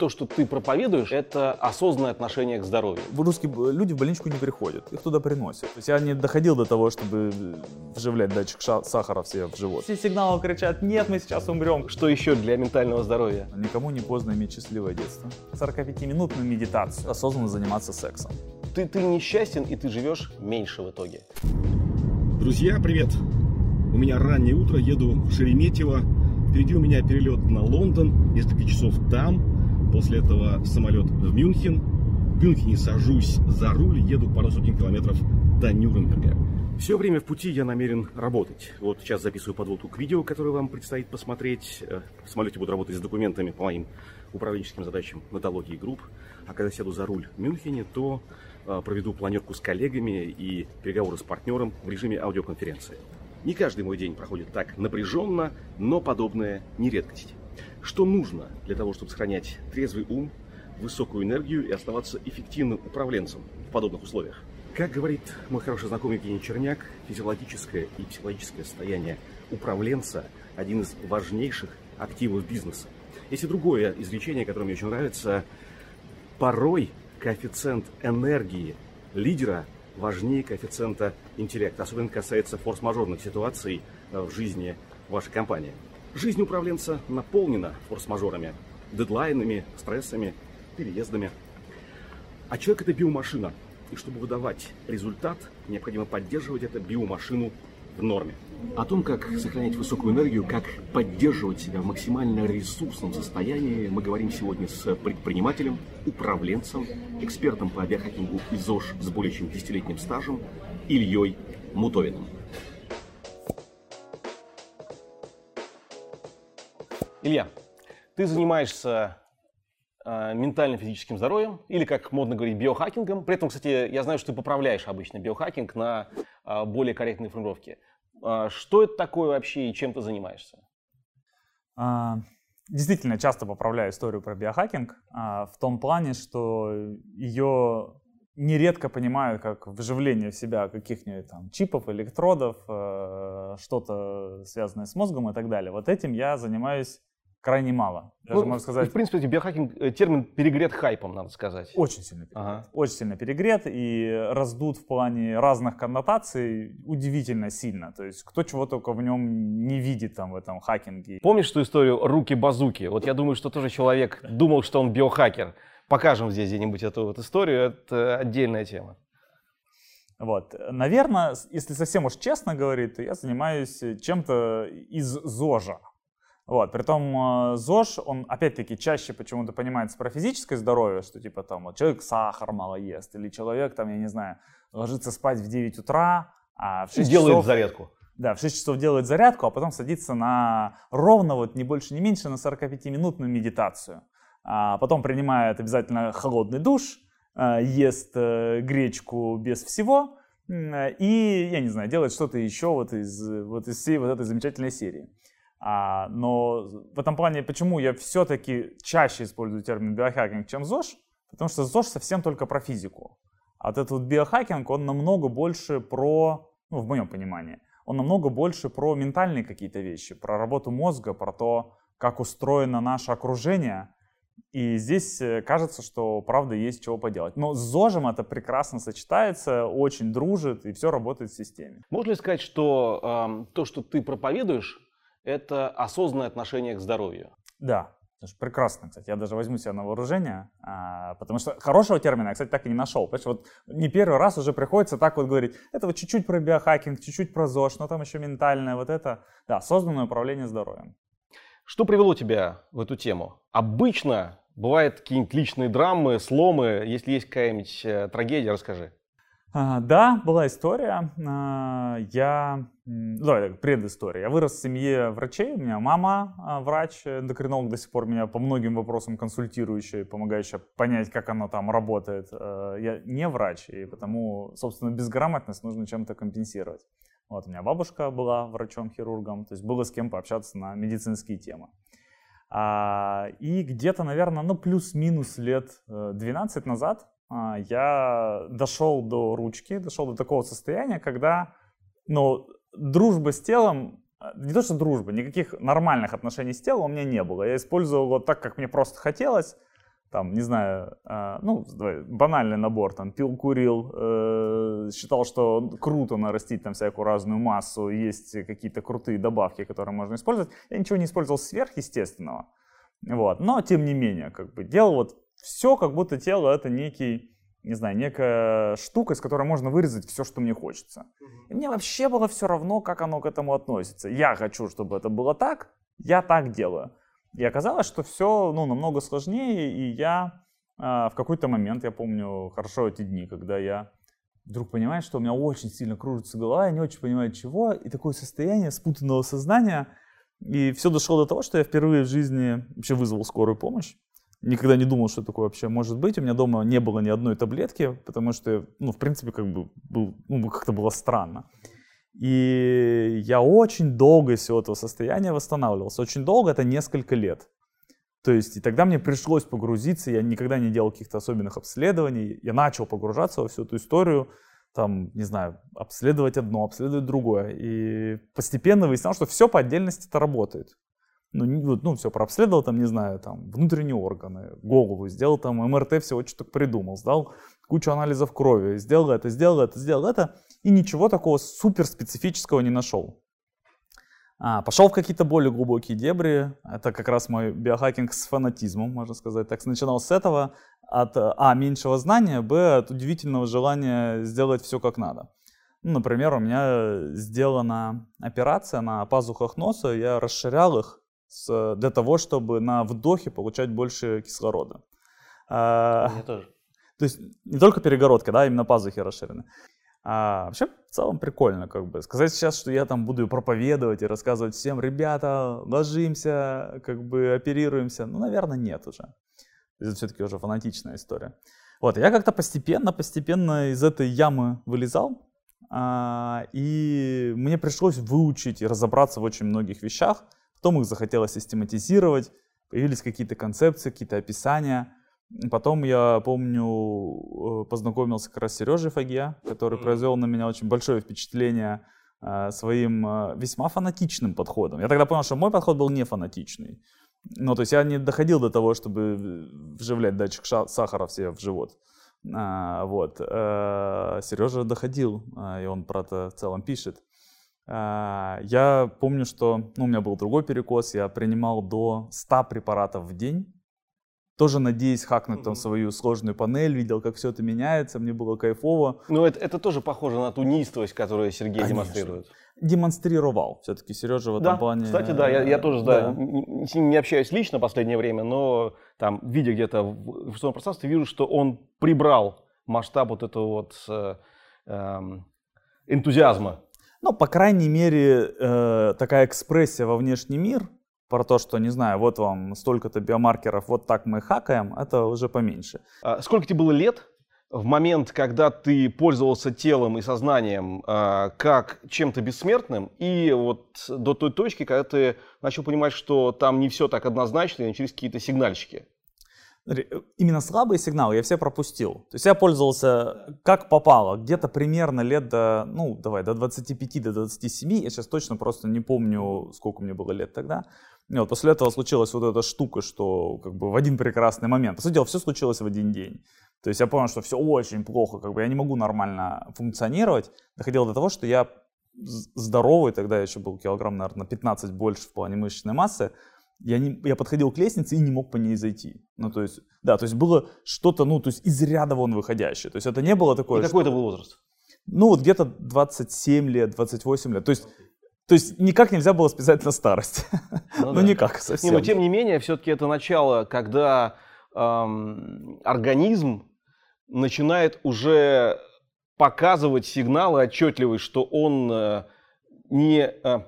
то, что ты проповедуешь, это осознанное отношение к здоровью. Русские люди в больничку не приходят, их туда приносят. То есть я не доходил до того, чтобы вживлять датчик сахара в себе в живот. Все сигналы кричат, нет, мы сейчас умрем. Что еще для ментального здоровья? Никому не поздно иметь счастливое детство. 45-минутную медитацию, осознанно заниматься сексом. Ты, ты несчастен и ты живешь меньше в итоге. Друзья, привет! У меня раннее утро, еду в Шереметьево. Впереди у меня перелет на Лондон, несколько часов там. После этого самолет в Мюнхен. В Мюнхене сажусь за руль, еду пару сотен километров до Нюрнберга. Все время в пути я намерен работать. Вот сейчас записываю подводку к видео, которое вам предстоит посмотреть. Э, в самолете буду работать с документами по моим управленческим задачам нотологии групп. А когда сяду за руль в Мюнхене, то э, проведу планерку с коллегами и переговоры с партнером в режиме аудиоконференции. Не каждый мой день проходит так напряженно, но подобное не редкость. Что нужно для того, чтобы сохранять трезвый ум, высокую энергию и оставаться эффективным управленцем в подобных условиях? Как говорит мой хороший знакомый Евгений Черняк, физиологическое и психологическое состояние управленца – один из важнейших активов бизнеса. Есть и другое изречение, которое мне очень нравится. Порой коэффициент энергии лидера важнее коэффициента интеллекта. Особенно касается форс-мажорных ситуаций э, в жизни вашей компании. Жизнь управленца наполнена форс-мажорами, дедлайнами, стрессами, переездами. А человек это биомашина. И чтобы выдавать результат, необходимо поддерживать эту биомашину в норме. О том, как сохранять высокую энергию, как поддерживать себя в максимально ресурсном состоянии, мы говорим сегодня с предпринимателем, управленцем, экспертом по биохакингу ЗОЖ с более чем десятилетним стажем Ильей Мутовиным. Илья, ты занимаешься э, ментально-физическим здоровьем, или, как модно говорить, биохакингом. При этом, кстати, я знаю, что ты поправляешь обычно биохакинг на э, более корректные формулировки. Э, что это такое вообще и чем ты занимаешься? А, действительно, часто поправляю историю про биохакинг а, в том плане, что ее нередко понимают как вживление в себя каких-нибудь там чипов, электродов, что-то связанное с мозгом и так далее. Вот этим я занимаюсь крайне мало. Даже, ну, можно сказать... В принципе, биохакинг, э, термин перегрет хайпом, надо сказать. Очень сильно перегрет. Ага. Очень сильно перегрет и раздут в плане разных коннотаций удивительно сильно. То есть кто чего только в нем не видит там в этом хакинге. Помнишь ту историю руки-базуки? Вот я думаю, что тоже человек думал, что он биохакер. Покажем здесь где-нибудь эту вот историю, это отдельная тема. Вот. Наверное, если совсем уж честно говорить, то я занимаюсь чем-то из ЗОЖа. Вот, притом э, ЗОЖ, он опять-таки чаще почему-то понимается про физическое здоровье, что типа там вот человек сахар мало ест, или человек там, я не знаю, ложится спать в 9 утра, а в 6 делает часов... зарядку. Да, в 6 часов делает зарядку, а потом садится на ровно, вот не больше, не меньше, на 45-минутную медитацию. А потом принимает обязательно холодный душ, э, ест э, гречку без всего, и, я не знаю, делает что-то еще вот из, вот из всей вот этой замечательной серии. А, но в этом плане, почему я все-таки чаще использую термин биохакинг, чем ЗОЖ? Потому что ЗОЖ совсем только про физику. А вот этот вот биохакинг, он намного больше про, ну, в моем понимании, он намного больше про ментальные какие-то вещи, про работу мозга, про то, как устроено наше окружение. И здесь э, кажется, что правда есть чего поделать. Но с ЗОЖем это прекрасно сочетается, очень дружит, и все работает в системе. Можно ли сказать, что э, то, что ты проповедуешь, это осознанное отношение к здоровью. Да, прекрасно, кстати. Я даже возьму себя на вооружение, а, потому что хорошего термина я, кстати, так и не нашел. Понимаешь, вот не первый раз уже приходится так вот говорить, это вот чуть-чуть про биохакинг, чуть-чуть про ЗОЖ, но там еще ментальное, вот это, да, осознанное управление здоровьем. Что привело тебя в эту тему? Обычно бывают какие-нибудь личные драмы, сломы. Если есть какая-нибудь э, трагедия, расскажи. А, да, была история. А, я, давай, предыстория. Я вырос в семье врачей. У меня мама а, врач, эндокринолог до сих пор меня по многим вопросам консультирующая, помогающая понять, как оно там работает. Я не врач, и потому, собственно, безграмотность нужно чем-то компенсировать. Вот, у меня бабушка была врачом-хирургом, то есть было с кем пообщаться на медицинские темы. И где-то, наверное, ну плюс-минус лет 12 э, назад а, я дошел до ручки, дошел до такого состояния, когда ну, дружба с телом, а, не то что дружба, никаких нормальных отношений с телом у меня не было. Я использовал его так, как мне просто хотелось. там, не знаю, э, ну, банальный набор, там, пил, курил, э, считал, что круто нарастить там всякую разную массу, есть какие-то крутые добавки, которые можно использовать. Я ничего не использовал сверхъестественного, вот, но, тем не менее, как бы, делал вот все, как будто тело это некий, не знаю, некая штука, из которой можно вырезать все, что мне хочется. И мне вообще было все равно, как оно к этому относится. Я хочу, чтобы это было так, я так делаю. И оказалось, что все ну, намного сложнее, и я э, в какой-то момент, я помню хорошо эти дни, когда я вдруг понимаю, что у меня очень сильно кружится голова, я не очень понимаю чего, и такое состояние спутанного сознания, и все дошло до того, что я впервые в жизни вообще вызвал скорую помощь. Никогда не думал, что такое вообще может быть. У меня дома не было ни одной таблетки, потому что, ну, в принципе, как бы был, ну, как-то было странно. И я очень долго из всего этого состояния восстанавливался. Очень долго, это несколько лет. То есть, и тогда мне пришлось погрузиться, я никогда не делал каких-то особенных обследований, я начал погружаться во всю эту историю, там, не знаю, обследовать одно, обследовать другое. И постепенно выяснялось, что все по отдельности это работает. Ну, ну, все прообследовал, там, не знаю, там, внутренние органы, голову, сделал там МРТ, всего что то придумал, сдал кучу анализов крови, сделал это, сделал это, сделал это, и ничего такого супер специфического не нашел. А, пошел в какие-то более глубокие дебри. Это как раз мой биохакинг с фанатизмом, можно сказать. Так начинал с этого, от а, меньшего знания, б, от удивительного желания сделать все как надо. Ну, например, у меня сделана операция на пазухах носа, я расширял их с, для того, чтобы на вдохе получать больше кислорода. А, Мне тоже. То есть не только перегородка, да, именно пазухи расширены. А вообще, в целом прикольно, как бы. Сказать сейчас, что я там буду проповедовать и рассказывать всем, ребята, ложимся, как бы оперируемся, ну, наверное, нет уже. Это все-таки уже фанатичная история. Вот, я как-то постепенно, постепенно из этой ямы вылезал, а, и мне пришлось выучить и разобраться в очень многих вещах. Потом их захотелось систематизировать, появились какие-то концепции, какие-то описания. Потом я помню, э, познакомился как раз с Сережей Фагия, который mm-hmm. произвел на меня очень большое впечатление э, своим э, весьма фанатичным подходом. Я тогда понял, что мой подход был не фанатичный. Ну, то есть я не доходил до того, чтобы вживлять датчик сахара все в живот. А, вот. Сережа доходил, и он про это в целом пишет. Я помню, что ну, у меня был другой перекос, я принимал до 100 препаратов в день тоже надеясь хакнуть там свою сложную панель, видел, как все это меняется, мне было кайфово. Ну, это, это тоже похоже на ту неистовость, которую Сергей Конечно. демонстрирует. Демонстрировал все-таки Сережа в этом да, плане. Кстати, да, я, я тоже да. Да, с ним не общаюсь лично в последнее время, но там, видя где-то в информационном пространстве, вижу, что он прибрал масштаб вот этого вот э, э, энтузиазма. Ну, по крайней мере, э, такая экспрессия во внешний мир – про то, что, не знаю, вот вам столько-то биомаркеров, вот так мы хакаем, это уже поменьше. А сколько тебе было лет в момент, когда ты пользовался телом и сознанием а, как чем-то бессмертным, и вот до той точки, когда ты начал понимать, что там не все так однозначно, начались какие-то сигнальчики? Именно слабые сигналы я все пропустил. То есть я пользовался как попало, где-то примерно лет до, ну, давай, до 25, до 27. Я сейчас точно просто не помню, сколько мне было лет тогда. И вот после этого случилась вот эта штука, что как бы в один прекрасный момент. По сути дела, все случилось в один день. То есть я понял, что все очень плохо, как бы я не могу нормально функционировать. Доходило до того, что я здоровый, тогда я еще был килограмм, наверное, на 15 больше в плане мышечной массы, я, не, я подходил к лестнице и не мог по ней зайти. Ну, то есть, да, то есть было что-то, ну, то есть из ряда вон выходящее. То есть это не было такое... И какой это был возраст? Ну, вот где-то 27 лет, 28 лет. То есть то есть никак нельзя было списать на старость. Ну, ну никак совсем. Не, но тем не менее, все-таки это начало, когда эм, организм начинает уже показывать сигналы отчетливые, что он э, не... Э,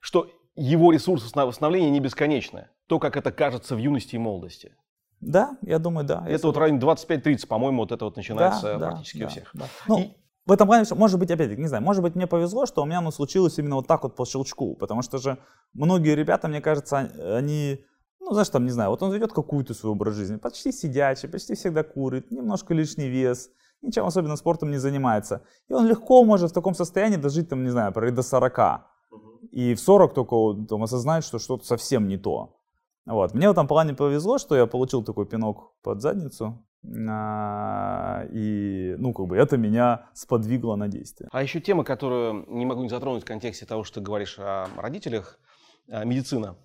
что его ресурсы восстановления не бесконечны. То, как это кажется в юности и молодости. Да, я думаю, да. Это вот в районе 25-30, по-моему, вот это вот начинается да, практически да, у всех. Да. Ну, и, в этом плане, может быть, опять не знаю, может быть, мне повезло, что у меня оно случилось именно вот так вот по щелчку, потому что же многие ребята, мне кажется, они, ну, знаешь, там, не знаю, вот он ведет какую-то свой образ жизни, почти сидячий, почти всегда курит, немножко лишний вес, ничем особенно спортом не занимается. И он легко может в таком состоянии дожить, там, не знаю, до 40. И в 40 только там, осознает, что что-то совсем не то. Вот. Мне в этом плане повезло, что я получил такой пинок под задницу, а, и, ну, как бы это меня сподвигло на действие. А еще тема, которую не могу не затронуть в контексте того, что ты говоришь о родителях, а, медицина.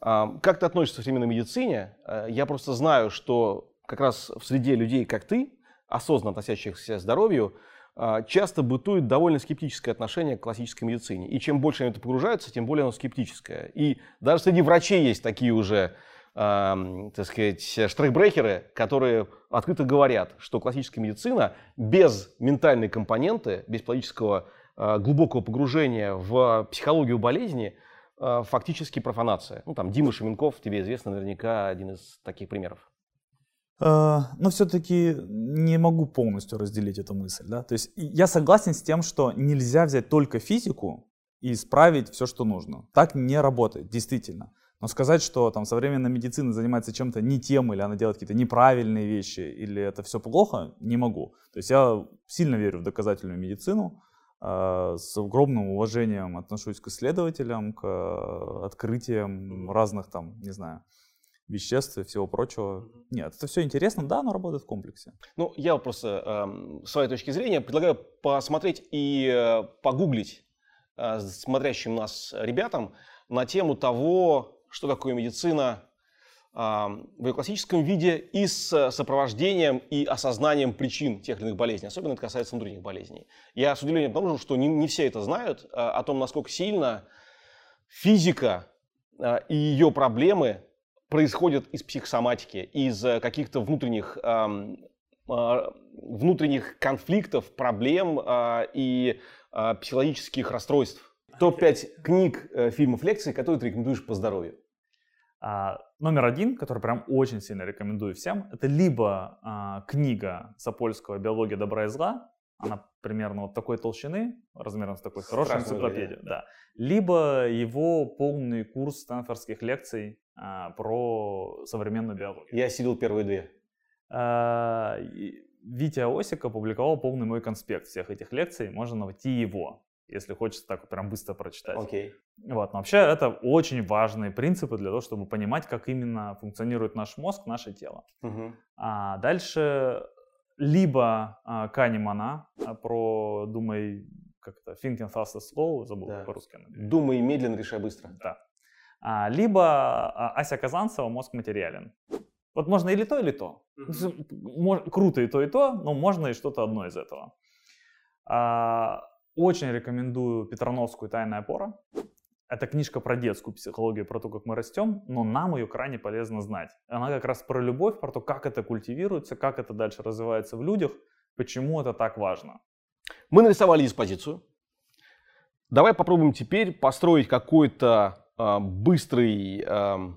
А, как ты относишься к современной медицине? Я просто знаю, что как раз в среде людей, как ты, осознанно относящихся к здоровью, часто бытует довольно скептическое отношение к классической медицине. И чем больше они это погружаются, тем более оно скептическое. И даже среди врачей есть такие уже э, так сказать, штрейхбрехеры, которые открыто говорят, что классическая медицина без ментальной компоненты, без психологического э, глубокого погружения в психологию болезни, э, фактически профанация. Ну, там Дима Шеменков, тебе известно наверняка один из таких примеров. Э, но все-таки не могу полностью разделить эту мысль. Да? То есть я согласен с тем, что нельзя взять только физику и исправить все, что нужно. Так не работает, действительно. Но сказать, что там современная медицина занимается чем-то не тем, или она делает какие-то неправильные вещи, или это все плохо, не могу. То есть я сильно верю в доказательную медицину, э, с огромным уважением отношусь к исследователям, к открытиям разных там, не знаю, веществ и всего прочего. Нет, это все интересно, да, но работает в комплексе. Ну, я просто э, с своей точки зрения предлагаю посмотреть и э, погуглить э, смотрящим нас ребятам на тему того, что такое медицина в ее классическом виде и с сопровождением и осознанием причин тех или иных болезней. Особенно это касается внутренних болезней. Я с удивлением обнаружил, что не, не все это знают, а, о том, насколько сильно физика а, и ее проблемы происходят из психосоматики, из каких-то внутренних, а, внутренних конфликтов, проблем и психологических расстройств. Топ-5 книг, э, фильмов, лекций, которые ты рекомендуешь по здоровью. А, номер один, который прям очень сильно рекомендую всем, это либо а, книга Сапольского «Биология добра и зла», она примерно вот такой толщины, размером с такой хорошей энциклопедией, да. Либо его полный курс стэнфордских лекций а, про современную биологию. Я сидел первые две. А, Витя Осик опубликовал полный мой конспект всех этих лекций, можно найти его если хочется так прям быстро прочитать. Окей. Okay. Вот, но вообще это очень важные принципы для того, чтобы понимать, как именно функционирует наш мозг, наше тело. Uh-huh. А дальше либо а, Канемана а, про «Думай, как это, thinking fast and slow», забыл да. по-русски. «Думай медленно, решай быстро». Да. А, либо а, Ася Казанцева «Мозг материален». Вот можно или то, или то. Uh-huh. Круто и то, и то, но можно и что-то одно из этого. А, очень рекомендую Петрановскую «Тайная опора». Это книжка про детскую психологию, про то, как мы растем, но нам ее крайне полезно знать. Она как раз про любовь, про то, как это культивируется, как это дальше развивается в людях, почему это так важно. Мы нарисовали диспозицию. Давай попробуем теперь построить какой-то быстрый э,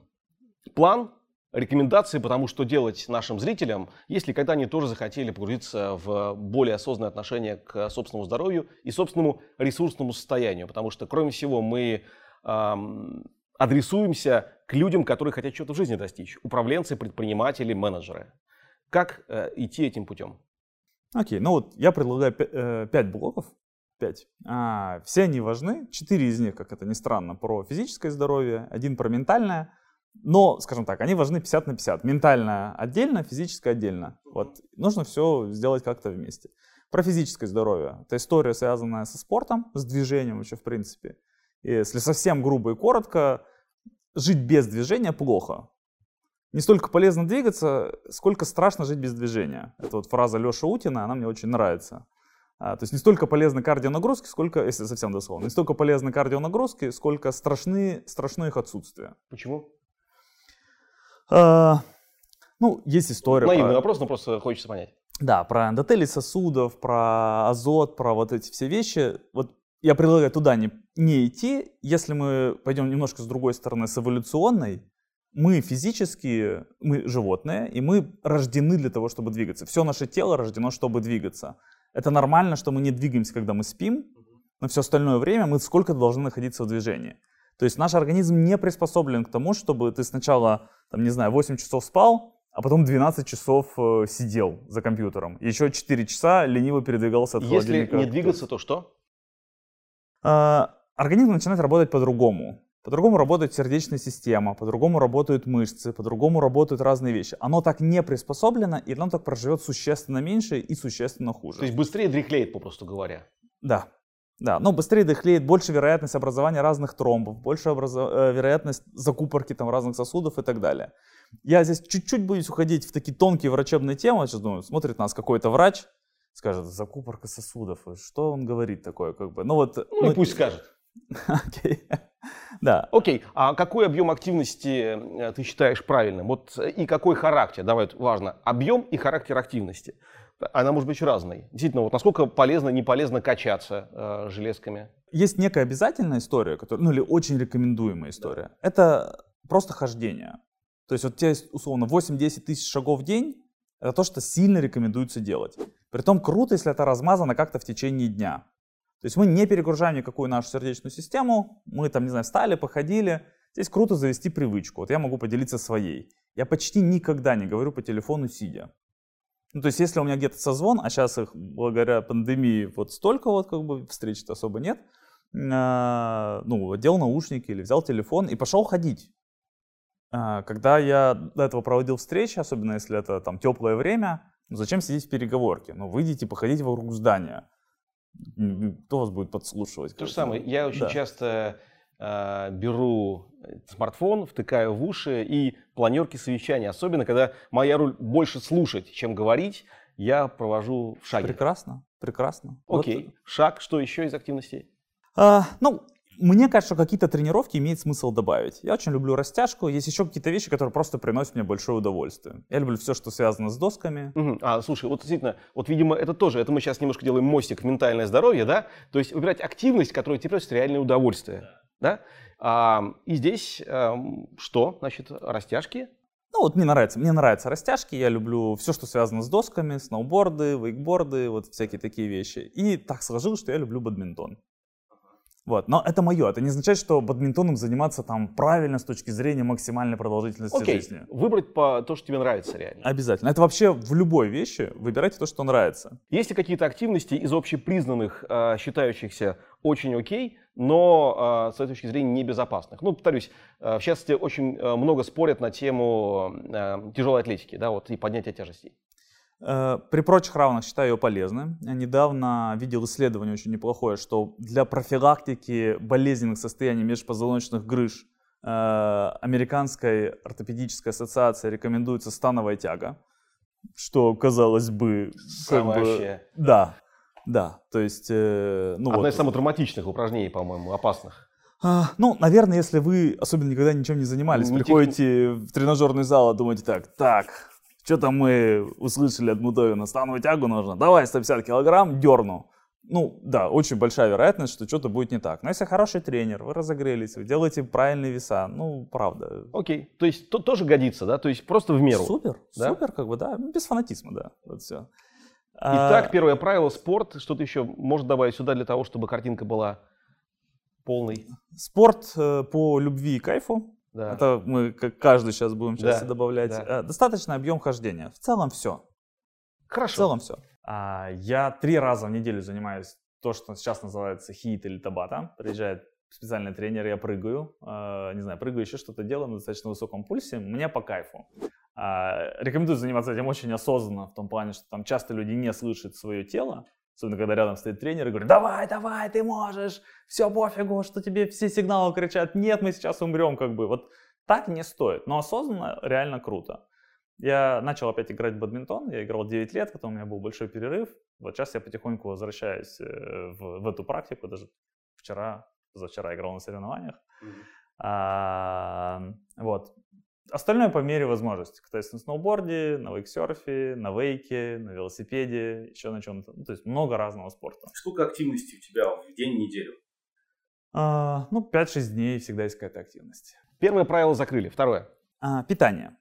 план, рекомендации по тому, что делать нашим зрителям, если когда они тоже захотели погрузиться в более осознанное отношение к собственному здоровью и собственному ресурсному состоянию. Потому что, кроме всего, мы эм, адресуемся к людям, которые хотят чего-то в жизни достичь. Управленцы, предприниматели, менеджеры. Как э, идти этим путем? Окей, okay, ну вот я предлагаю э, пять блоков. Пять. А, все они важны. Четыре из них, как это ни странно, про физическое здоровье, один про ментальное, но, скажем так, они важны 50 на 50. Ментально отдельно, физическое отдельно. Вот нужно все сделать как-то вместе. Про физическое здоровье. Это история, связанная со спортом, с движением вообще в принципе. Если совсем грубо и коротко, жить без движения плохо. Не столько полезно двигаться, сколько страшно жить без движения. Это вот фраза Леши Утина, она мне очень нравится. А, то есть не столько полезны кардионагрузки, сколько, если совсем дословно, не столько полезны кардионагрузки, сколько страшны, страшно их отсутствие. Почему? А, ну, есть история. Наивный про... вопрос, но просто хочется понять. Да, про эндотели сосудов, про азот, про вот эти все вещи. Вот я предлагаю туда не, не идти. Если мы пойдем немножко с другой стороны, с эволюционной, мы физически, мы животные, и мы рождены для того, чтобы двигаться. Все наше тело рождено, чтобы двигаться. Это нормально, что мы не двигаемся, когда мы спим, но все остальное время мы сколько-то должны находиться в движении. То есть наш организм не приспособлен к тому, чтобы ты сначала, там, не знаю, 8 часов спал, а потом 12 часов э, сидел за компьютером. Еще 4 часа лениво передвигался от Если холодильника. Если не двигаться, то что? Э, организм начинает работать по-другому. По-другому работает сердечная система, по-другому работают мышцы, по-другому работают разные вещи. Оно так не приспособлено, и оно так проживет существенно меньше и существенно хуже. То есть быстрее дряхлеет, попросту говоря. Да. Да, но быстрее дыхлеет, больше вероятность образования разных тромбов, больше образо... э, вероятность закупорки там разных сосудов и так далее. Я здесь чуть-чуть боюсь уходить в такие тонкие врачебные темы. Сейчас думаю, смотрит нас какой-то врач, скажет, закупорка сосудов, что он говорит такое, как бы. Ну вот. Ну и пусть скажет. Окей. Да. Окей, а какой объем активности э, ты считаешь правильным? Вот э, и какой характер? Давай, вот важно, объем и характер активности. Она может быть разной. Действительно, вот насколько полезно, не полезно качаться э, железками? Есть некая обязательная история, которая, ну или очень рекомендуемая история. Это просто хождение. То есть вот у тебя есть условно 8-10 тысяч шагов в день, это то, что сильно рекомендуется делать. Притом круто, если это размазано как-то в течение дня. То есть мы не перегружаем никакую нашу сердечную систему, мы там, не знаю, встали, походили. Здесь круто завести привычку. Вот я могу поделиться своей. Я почти никогда не говорю по телефону сидя. Ну, то есть, если у меня где-то созвон, а сейчас их благодаря пандемии вот столько вот как бы встреч-то особо нет, э, ну, одел наушники или взял телефон и пошел ходить. Э, когда я до этого проводил встречи, особенно если это там теплое время, ну, зачем сидеть в переговорке? Ну, выйдите, походите вокруг здания. Кто вас будет подслушивать? То же самое. Я очень да. часто э, беру смартфон, втыкаю в уши и планерки совещания. Особенно, когда моя роль больше слушать, чем говорить, я провожу в шаге. Прекрасно, прекрасно. Окей. Вот. Шаг, что еще из активностей? А, ну, мне кажется, что какие-то тренировки имеет смысл добавить. Я очень люблю растяжку. Есть еще какие-то вещи, которые просто приносят мне большое удовольствие. Я люблю все, что связано с досками. Угу. А, слушай, вот действительно, вот, видимо, это тоже, это мы сейчас немножко делаем мостик в ментальное здоровье, да? То есть выбирать активность, которая тебе приносит реальное удовольствие, да? А, и здесь а, что? Значит, растяжки, ну вот мне нравится, мне нравятся растяжки, я люблю все, что связано с досками, сноуборды, вейкборды, вот всякие такие вещи. И так сложилось, что я люблю бадминтон. Вот. Но это мое. Это не означает, что бадминтоном заниматься там правильно с точки зрения максимальной продолжительности Окей. жизни. Выбрать по то, что тебе нравится реально. Обязательно. Это вообще в любой вещи выбирайте то, что нравится. Есть ли какие-то активности из общепризнанных, э, считающихся очень окей, но э, с этой точки зрения небезопасных? Ну, повторюсь, э, в частности, очень много спорят на тему тяжелой атлетики, да, вот и поднятия тяжестей. Э, при прочих равных считаю ее полезной. Я недавно видел исследование очень неплохое, что для профилактики болезненных состояний межпозвоночных грыж э, Американской ортопедической ассоциации рекомендуется становая тяга, что, казалось бы... Как бы да, да, то есть... Э, ну Одна вот, из самых травматичных упражнений, по-моему, опасных. А, ну, наверное, если вы особенно никогда ничем не занимались, не приходите тех... в тренажерный зал и думаете так, так, что-то мы услышали от Мудовина, становую тягу нужно, давай 150 килограмм, дерну. Ну, да, очень большая вероятность, что что-то будет не так. Но если хороший тренер, вы разогрелись, вы делаете правильные веса, ну, правда. Окей, то есть то, тоже годится, да? То есть просто в меру. Супер, да? супер, как бы, да, без фанатизма, да, вот все. Итак, а... первое правило, спорт. Что-то еще может добавить сюда для того, чтобы картинка была полной? Спорт э, по любви и кайфу. Да. Это мы как каждый сейчас будем сейчас да. добавлять. Да. Э, достаточный объем хождения. В целом все. Хорошо. В целом все. А, я три раза в неделю занимаюсь то, что сейчас называется хит или табата. Приезжает специальный тренер, я прыгаю. А, не знаю, прыгаю еще что-то делаю на достаточно высоком пульсе. Мне по кайфу. А, рекомендую заниматься этим очень осознанно, в том плане, что там часто люди не слышат свое тело. Особенно, когда рядом стоит тренер и говорит, давай, давай, ты можешь, все пофигу, что тебе все сигналы кричат, нет, мы сейчас умрем, как бы. Вот так не стоит, но осознанно реально круто. Я начал опять играть в бадминтон, я играл 9 лет, потом у меня был большой перерыв. Вот сейчас я потихоньку возвращаюсь э, в, в эту практику, даже вчера, позавчера играл на соревнованиях. Mm-hmm. А, вот. Остальное по мере возможности. Катаюсь на сноуборде, на вейксерфе, на вейке, на велосипеде, еще на чем-то. Ну, то есть много разного спорта. Сколько активности у тебя в день, неделю? А, ну, 5-6 дней всегда есть какая-то активность. Первое правило закрыли. Второе. А, питание.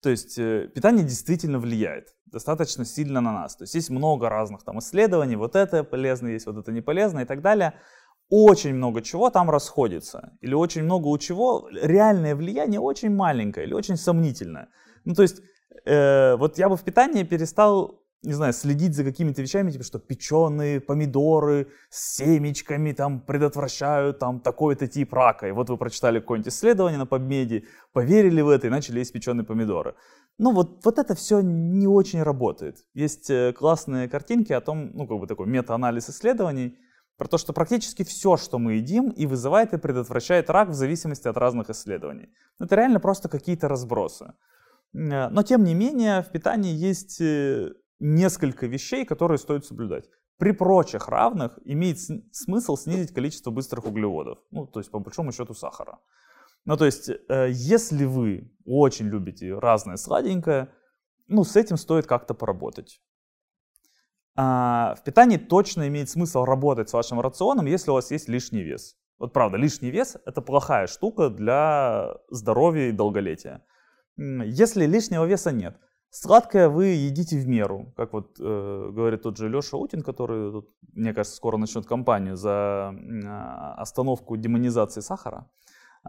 То есть э, питание действительно влияет достаточно сильно на нас. То есть есть много разных там исследований, вот это полезно, есть вот это не полезно и так далее очень много чего там расходится. Или очень много у чего реальное влияние очень маленькое или очень сомнительное. Ну, то есть, э, вот я бы в питании перестал не знаю, следить за какими-то вещами, типа, что печеные помидоры с семечками там предотвращают там такой-то тип рака. И вот вы прочитали какое-нибудь исследование на PubMed, поверили в это и начали есть печеные помидоры. Ну вот, вот это все не очень работает. Есть э, классные картинки о том, ну как бы такой мета-анализ исследований, про то, что практически все, что мы едим, и вызывает и предотвращает рак в зависимости от разных исследований. Это реально просто какие-то разбросы. Э, но тем не менее в питании есть э, несколько вещей, которые стоит соблюдать. При прочих равных имеет смысл снизить количество быстрых углеводов, ну, то есть по большому счету сахара. Ну, то есть, э, если вы очень любите разное сладенькое, ну, с этим стоит как-то поработать. А, в питании точно имеет смысл работать с вашим рационом, если у вас есть лишний вес. Вот правда, лишний вес – это плохая штука для здоровья и долголетия. Если лишнего веса нет – Сладкое вы едите в меру, как вот э, говорит тот же Леша Утин, который, тут, мне кажется, скоро начнет кампанию за э, остановку демонизации сахара.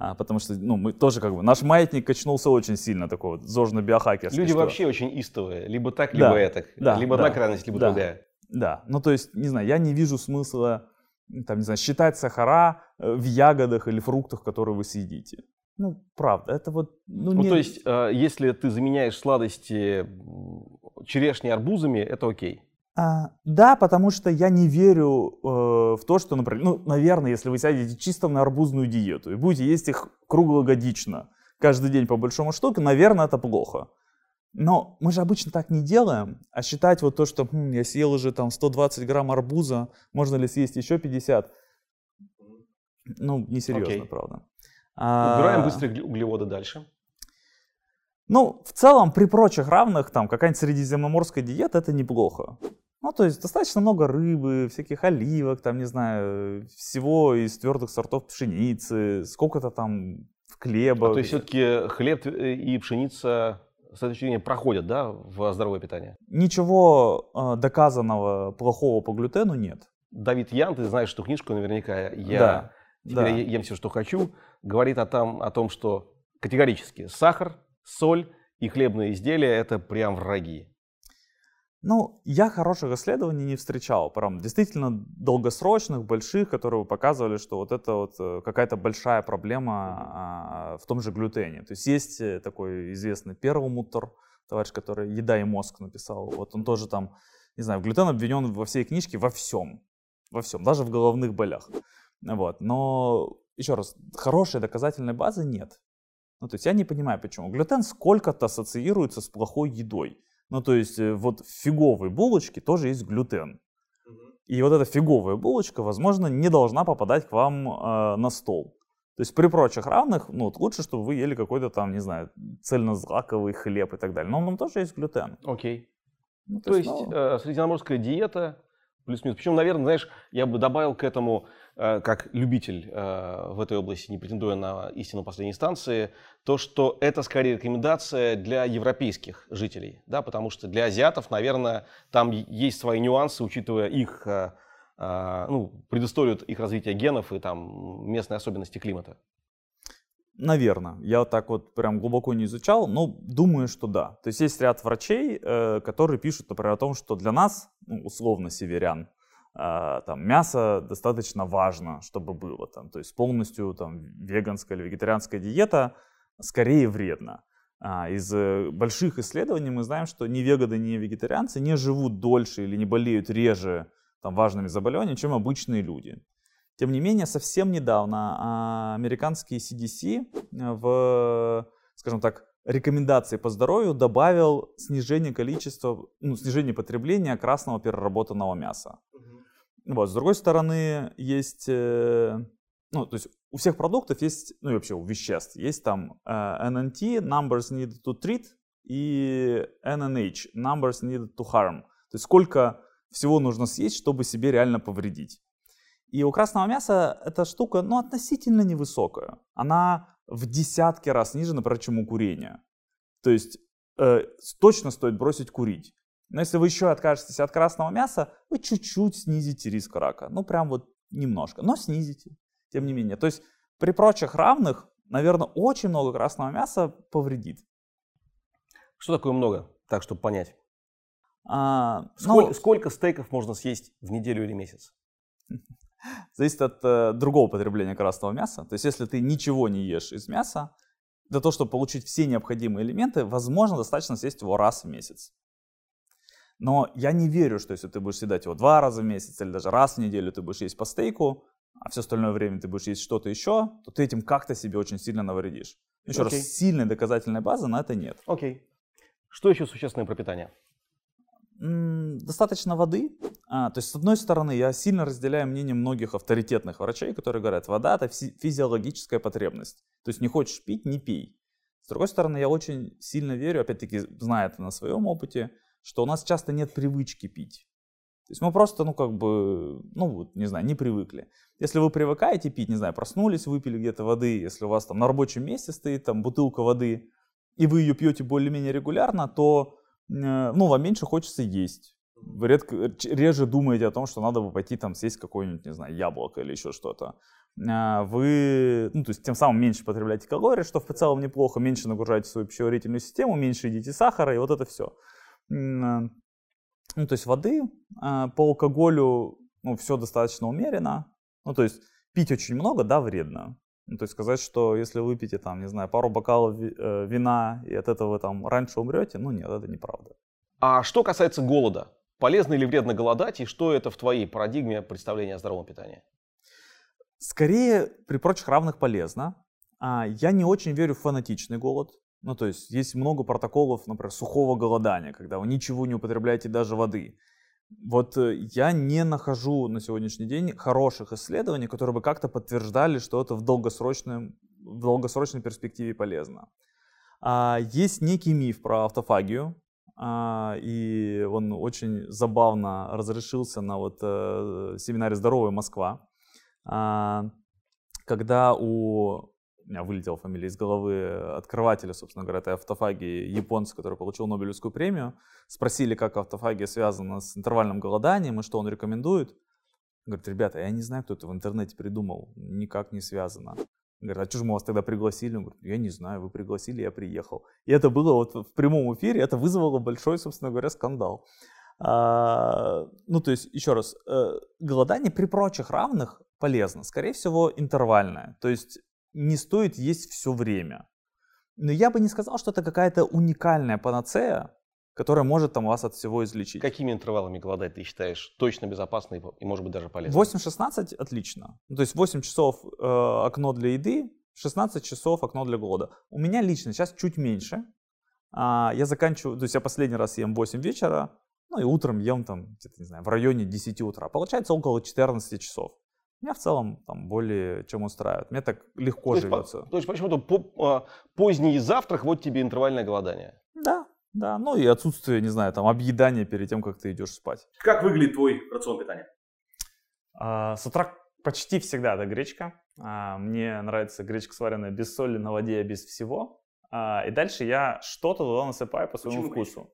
А, потому что ну, мы тоже как бы, наш маятник качнулся очень сильно, такой вот зожно-биохакерский. Люди что... вообще очень истовые, либо так, либо да, это, да, либо да, одна крайность, либо да, другая. Да, ну то есть, не знаю, я не вижу смысла там, не знаю, считать сахара э, в ягодах или фруктах, которые вы съедите. Ну, правда, это вот... Ну, ну не... то есть, э, если ты заменяешь сладости черешней арбузами, это окей? А, да, потому что я не верю э, в то, что, например, ну, наверное, если вы сядете чисто на арбузную диету и будете есть их круглогодично, каждый день по большому штуке, наверное, это плохо. Но мы же обычно так не делаем, а считать вот то, что хм, я съел уже там 120 грамм арбуза, можно ли съесть еще 50, ну, несерьезно, okay. правда. Убираем быстрые углеводы дальше. Ну, в целом, при прочих равных, там, какая-нибудь средиземноморская диета, это неплохо. Ну, то есть достаточно много рыбы, всяких оливок, там, не знаю, всего из твердых сортов пшеницы, сколько-то там хлеба. А, то есть все-таки хлеб и пшеница с этой точки зрения проходят, да, в здоровое питание? Ничего э, доказанного плохого по глютену нет. Давид Ян, ты знаешь эту книжку наверняка. Я да. Теперь да. я ем все, что хочу. Говорит о том, о том, что категорически сахар, соль и хлебные изделия – это прям враги. Ну, я хороших исследований не встречал, прям действительно долгосрочных, больших, которые показывали, что вот это вот э, какая-то большая проблема а, в том же глютене. То есть есть э, такой известный Первомутер, товарищ, который «Еда и мозг» написал. Вот он тоже там, не знаю, глютен обвинен во всей книжке во всем. Во всем, даже в головных болях. Вот. Но, еще раз, хорошей доказательной базы нет. Ну, то есть я не понимаю, почему. Глютен сколько-то ассоциируется с плохой едой. Ну, то есть э, вот в фиговой булочке тоже есть глютен. И вот эта фиговая булочка, возможно, не должна попадать к вам э, на стол. То есть при прочих равных, ну, вот лучше, чтобы вы ели какой-то там, не знаю, цельнозлаковый хлеб и так далее. Но он там тоже есть глютен. Окей. Ну, то, то есть, есть ну... э, средиземноморская диета плюс-минус. Причем, наверное, знаешь, я бы добавил к этому как любитель э, в этой области, не претендуя на истину последней инстанции, то, что это скорее рекомендация для европейских жителей, да, потому что для азиатов, наверное, там есть свои нюансы, учитывая их э, ну, предысторию их развития генов и там местные особенности климата. Наверное. Я вот так вот прям глубоко не изучал, но думаю, что да. То есть есть ряд врачей, которые пишут, например, о том, что для нас, ну, условно северян, там, мясо достаточно важно, чтобы было. Там, то есть полностью там, веганская или вегетарианская диета скорее вредна. А, из э, больших исследований мы знаем, что ни веганы, ни вегетарианцы не живут дольше или не болеют реже там, важными заболеваниями, чем обычные люди. Тем не менее, совсем недавно а, американский CDC э, в, скажем так, рекомендации по здоровью добавил снижение количества, ну, снижение потребления красного переработанного мяса. Вот, с другой стороны, есть, э, ну, то есть у всех продуктов есть, ну и вообще у веществ, есть там э, NNT, numbers needed to treat, и NNH, numbers needed to harm. То есть сколько всего нужно съесть, чтобы себе реально повредить. И у красного мяса эта штука, ну, относительно невысокая. Она в десятки раз ниже, например, чем у курения. То есть э, точно стоит бросить курить. Но если вы еще откажетесь от красного мяса, вы чуть-чуть снизите риск рака. Ну, прям вот немножко, но снизите, тем не менее. То есть при прочих равных, наверное, очень много красного мяса повредит. Что такое много, так, чтобы понять? А, Сколь- ну, сколько стейков можно съесть в неделю или месяц? зависит от э, другого потребления красного мяса. То есть, если ты ничего не ешь из мяса, для того, чтобы получить все необходимые элементы, возможно, достаточно съесть его раз в месяц. Но я не верю, что если ты будешь съедать его два раза в месяц или даже раз в неделю ты будешь есть по стейку, а все остальное время ты будешь есть что-то еще, то ты этим как-то себе очень сильно навредишь. Еще Окей. раз, сильной доказательной базы на это нет. Окей. Что еще существенное про питание? Достаточно воды. А, то есть, с одной стороны, я сильно разделяю мнение многих авторитетных врачей, которые говорят, вода это фи- физиологическая потребность. То есть не хочешь пить, не пей. С другой стороны, я очень сильно верю, опять-таки, зная это на своем опыте, что у нас часто нет привычки пить. То есть мы просто, ну, как бы, ну, вот, не знаю, не привыкли. Если вы привыкаете пить, не знаю, проснулись, выпили где-то воды, если у вас там на рабочем месте стоит там бутылка воды, и вы ее пьете более-менее регулярно, то, э, ну, вам меньше хочется есть. Вы редко, реже думаете о том, что надо бы пойти там съесть какое-нибудь, не знаю, яблоко или еще что-то. А, Вы, ну, то есть тем самым меньше потребляете калорий, что в целом неплохо, меньше нагружаете свою пищеварительную систему, меньше едите сахара, и вот это все. Ну, то есть воды а, по алкоголю, ну, все достаточно умеренно. Ну, то есть пить очень много, да, вредно. Ну, то есть сказать, что если выпьете там, не знаю, пару бокалов э, вина и от этого вы там раньше умрете, ну нет, это неправда. А что касается голода? Полезно или вредно голодать? И что это в твоей парадигме представления о здоровом питании? Скорее, при прочих равных полезно. А, я не очень верю в фанатичный голод. Ну, то есть есть много протоколов, например, сухого голодания, когда вы ничего не употребляете, даже воды. Вот э, я не нахожу на сегодняшний день хороших исследований, которые бы как-то подтверждали, что это в, долгосрочном, в долгосрочной перспективе полезно. А, есть некий миф про автофагию, а, и он очень забавно разрешился на вот, э, семинаре «Здоровая Москва», а, когда у у меня вылетела фамилия из головы открывателя, собственно говоря, этой автофагии, японца, который получил Нобелевскую премию, спросили, как автофагия связана с интервальным голоданием и что он рекомендует. Говорит, ребята, я не знаю, кто это в интернете придумал, никак не связано. Говорит, а что же мы вас тогда пригласили? Он говорит, я не знаю, вы пригласили, я приехал. И это было вот в прямом эфире, это вызвало большой, собственно говоря, скандал. А, ну, то есть, еще раз, э, голодание при прочих равных полезно. Скорее всего, интервальное. То есть, не стоит есть все время. Но я бы не сказал, что это какая-то уникальная панацея, которая может там вас от всего излечить. Какими интервалами голодать ты считаешь точно безопасно и, и может быть даже полезно? 8-16 отлично. Ну, То есть 8 часов э, окно для еды, 16 часов окно для голода. У меня лично сейчас чуть меньше. А, я заканчиваю, то есть я последний раз ем в 8 вечера, ну и утром ем там, где-то, не знаю, в районе 10 утра. Получается около 14 часов. Меня в целом там более чем устраивает. Мне так легко то, есть, по- живется. то есть почему-то по- а, поздний завтрак, вот тебе интервальное голодание. Да, да. Ну и отсутствие, не знаю, там объедания перед тем, как ты идешь спать. Как выглядит твой рацион питания? А, С утра почти всегда это гречка. А, Мне нравится гречка сваренная без соли, на воде, без всего. А, И дальше я что-то туда насыпаю по своему Почему вкусу.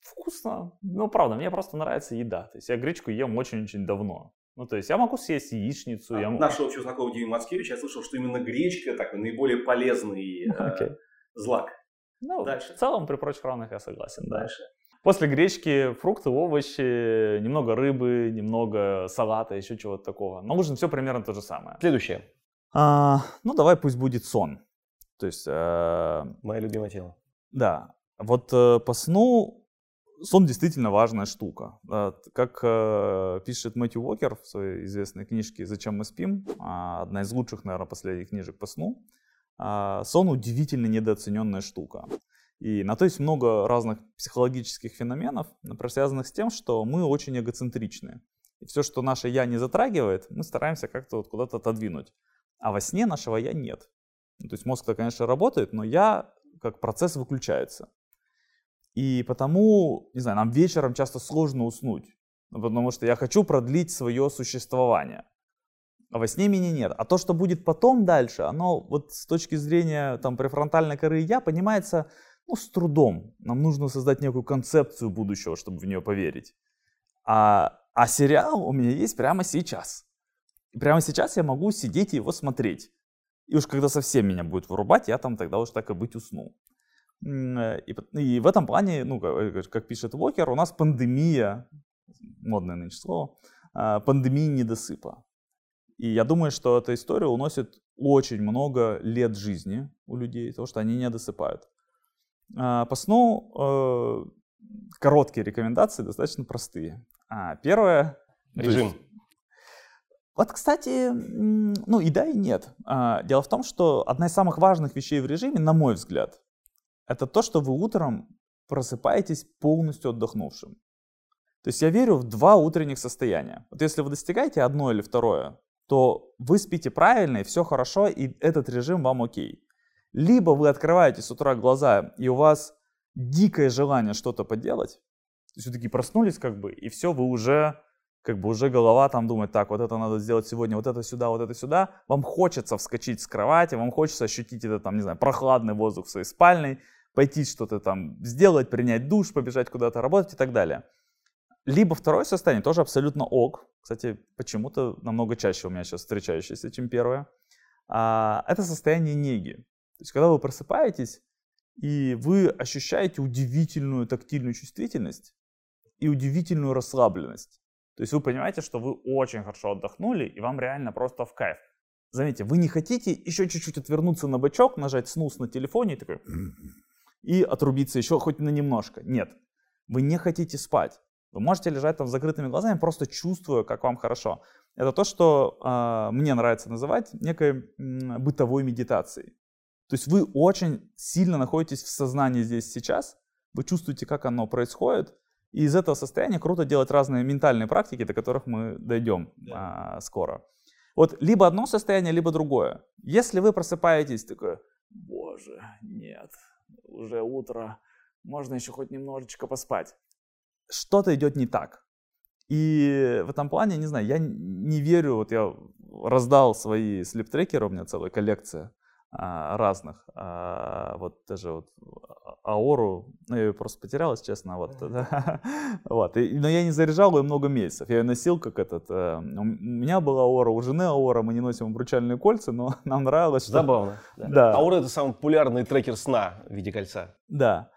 Вкусно. Ну, правда, мне просто нравится еда. То есть я гречку ем очень-очень давно. Ну, то есть я могу съесть яичницу. я От м- нашего общего знакомого Димы Мацкевича я слышал, что именно гречка такой наиболее полезный э, злак. Ну, Дальше. в целом, при прочих равных я согласен, да. Дальше. После гречки фрукты, овощи, немного рыбы, немного салата, еще чего-то такого. На ужин все примерно то же самое. Следующее. А, ну, давай пусть будет сон. То есть, э, Мое любимое тело. да, вот э, по сну сон действительно важная штука. Э, как э, пишет Мэтью Уокер в своей известной книжке «Зачем мы спим», а, одна из лучших, наверное, последних книжек по сну, а, сон удивительно недооцененная штука. И на то есть много разных психологических феноменов, например, связанных с тем, что мы очень эгоцентричны. И все, что наше «я» не затрагивает, мы стараемся как-то вот куда-то отодвинуть. А во сне нашего «я» нет. Ну, то есть мозг-то, конечно, работает, но «я» как процесс выключается. И потому, не знаю, нам вечером часто сложно уснуть, ну, потому что я хочу продлить свое существование. А во сне меня нет. А то, что будет потом дальше, оно вот с точки зрения там префронтальной коры я понимается ну, с трудом. Нам нужно создать некую концепцию будущего, чтобы в нее поверить. А, а сериал у меня есть прямо сейчас. И прямо сейчас я могу сидеть и его смотреть. И уж когда совсем меня будет вырубать, я там тогда уж так и быть усну. И, и в этом плане, ну, как, как пишет Уокер, у нас пандемия, модное нынче слово, пандемия недосыпа. И я думаю, что эта история уносит очень много лет жизни у людей, потому что они не досыпают. По сну э, короткие рекомендации достаточно простые. А, первое... Режим. Вот, кстати, ну и да, и нет. А, дело в том, что одна из самых важных вещей в режиме, на мой взгляд, это то, что вы утром просыпаетесь полностью отдохнувшим. То есть я верю в два утренних состояния. Вот если вы достигаете одно или второе, то вы спите правильно, и все хорошо, и этот режим вам окей. Либо вы открываете с утра глаза, и у вас дикое желание что-то поделать, то есть вы такие проснулись как бы, и все, вы уже, как бы уже голова там думает, так, вот это надо сделать сегодня, вот это сюда, вот это сюда. Вам хочется вскочить с кровати, вам хочется ощутить это там, не знаю, прохладный воздух в своей спальной, пойти что-то там сделать, принять душ, побежать куда-то работать и так далее. Либо второе состояние тоже абсолютно ок. Кстати, почему-то намного чаще у меня сейчас встречающееся, чем первое. А, это состояние неги. То есть, когда вы просыпаетесь, и вы ощущаете удивительную тактильную чувствительность и удивительную расслабленность. То есть вы понимаете, что вы очень хорошо отдохнули, и вам реально просто в кайф. Заметьте, вы не хотите еще чуть-чуть отвернуться на бочок, нажать снус на телефоне и такой и отрубиться еще хоть на немножко. Нет, вы не хотите спать. Вы можете лежать там с закрытыми глазами, просто чувствуя, как вам хорошо. Это то, что э, мне нравится называть некой э, бытовой медитацией. То есть вы очень сильно находитесь в сознании здесь сейчас, вы чувствуете, как оно происходит, и из этого состояния круто делать разные ментальные практики, до которых мы дойдем да. а, скоро. Вот либо одно состояние, либо другое. Если вы просыпаетесь такое, боже, нет, уже утро, можно еще хоть немножечко поспать. Что-то идет не так. И в этом плане, не знаю, я не верю, вот я раздал свои слептрекеры, у меня целая коллекция разных. А, вот даже вот Аору, ну я ее просто потерял, если честно, вот. Вот. И, но я не заряжал ее много месяцев. Я ее носил как этот. Э, у меня была Аора, у жены Аора, мы не носим обручальные кольца, но нам нравилось. Что... Забавно. Да. да. Аора это самый популярный трекер сна в виде кольца. Да.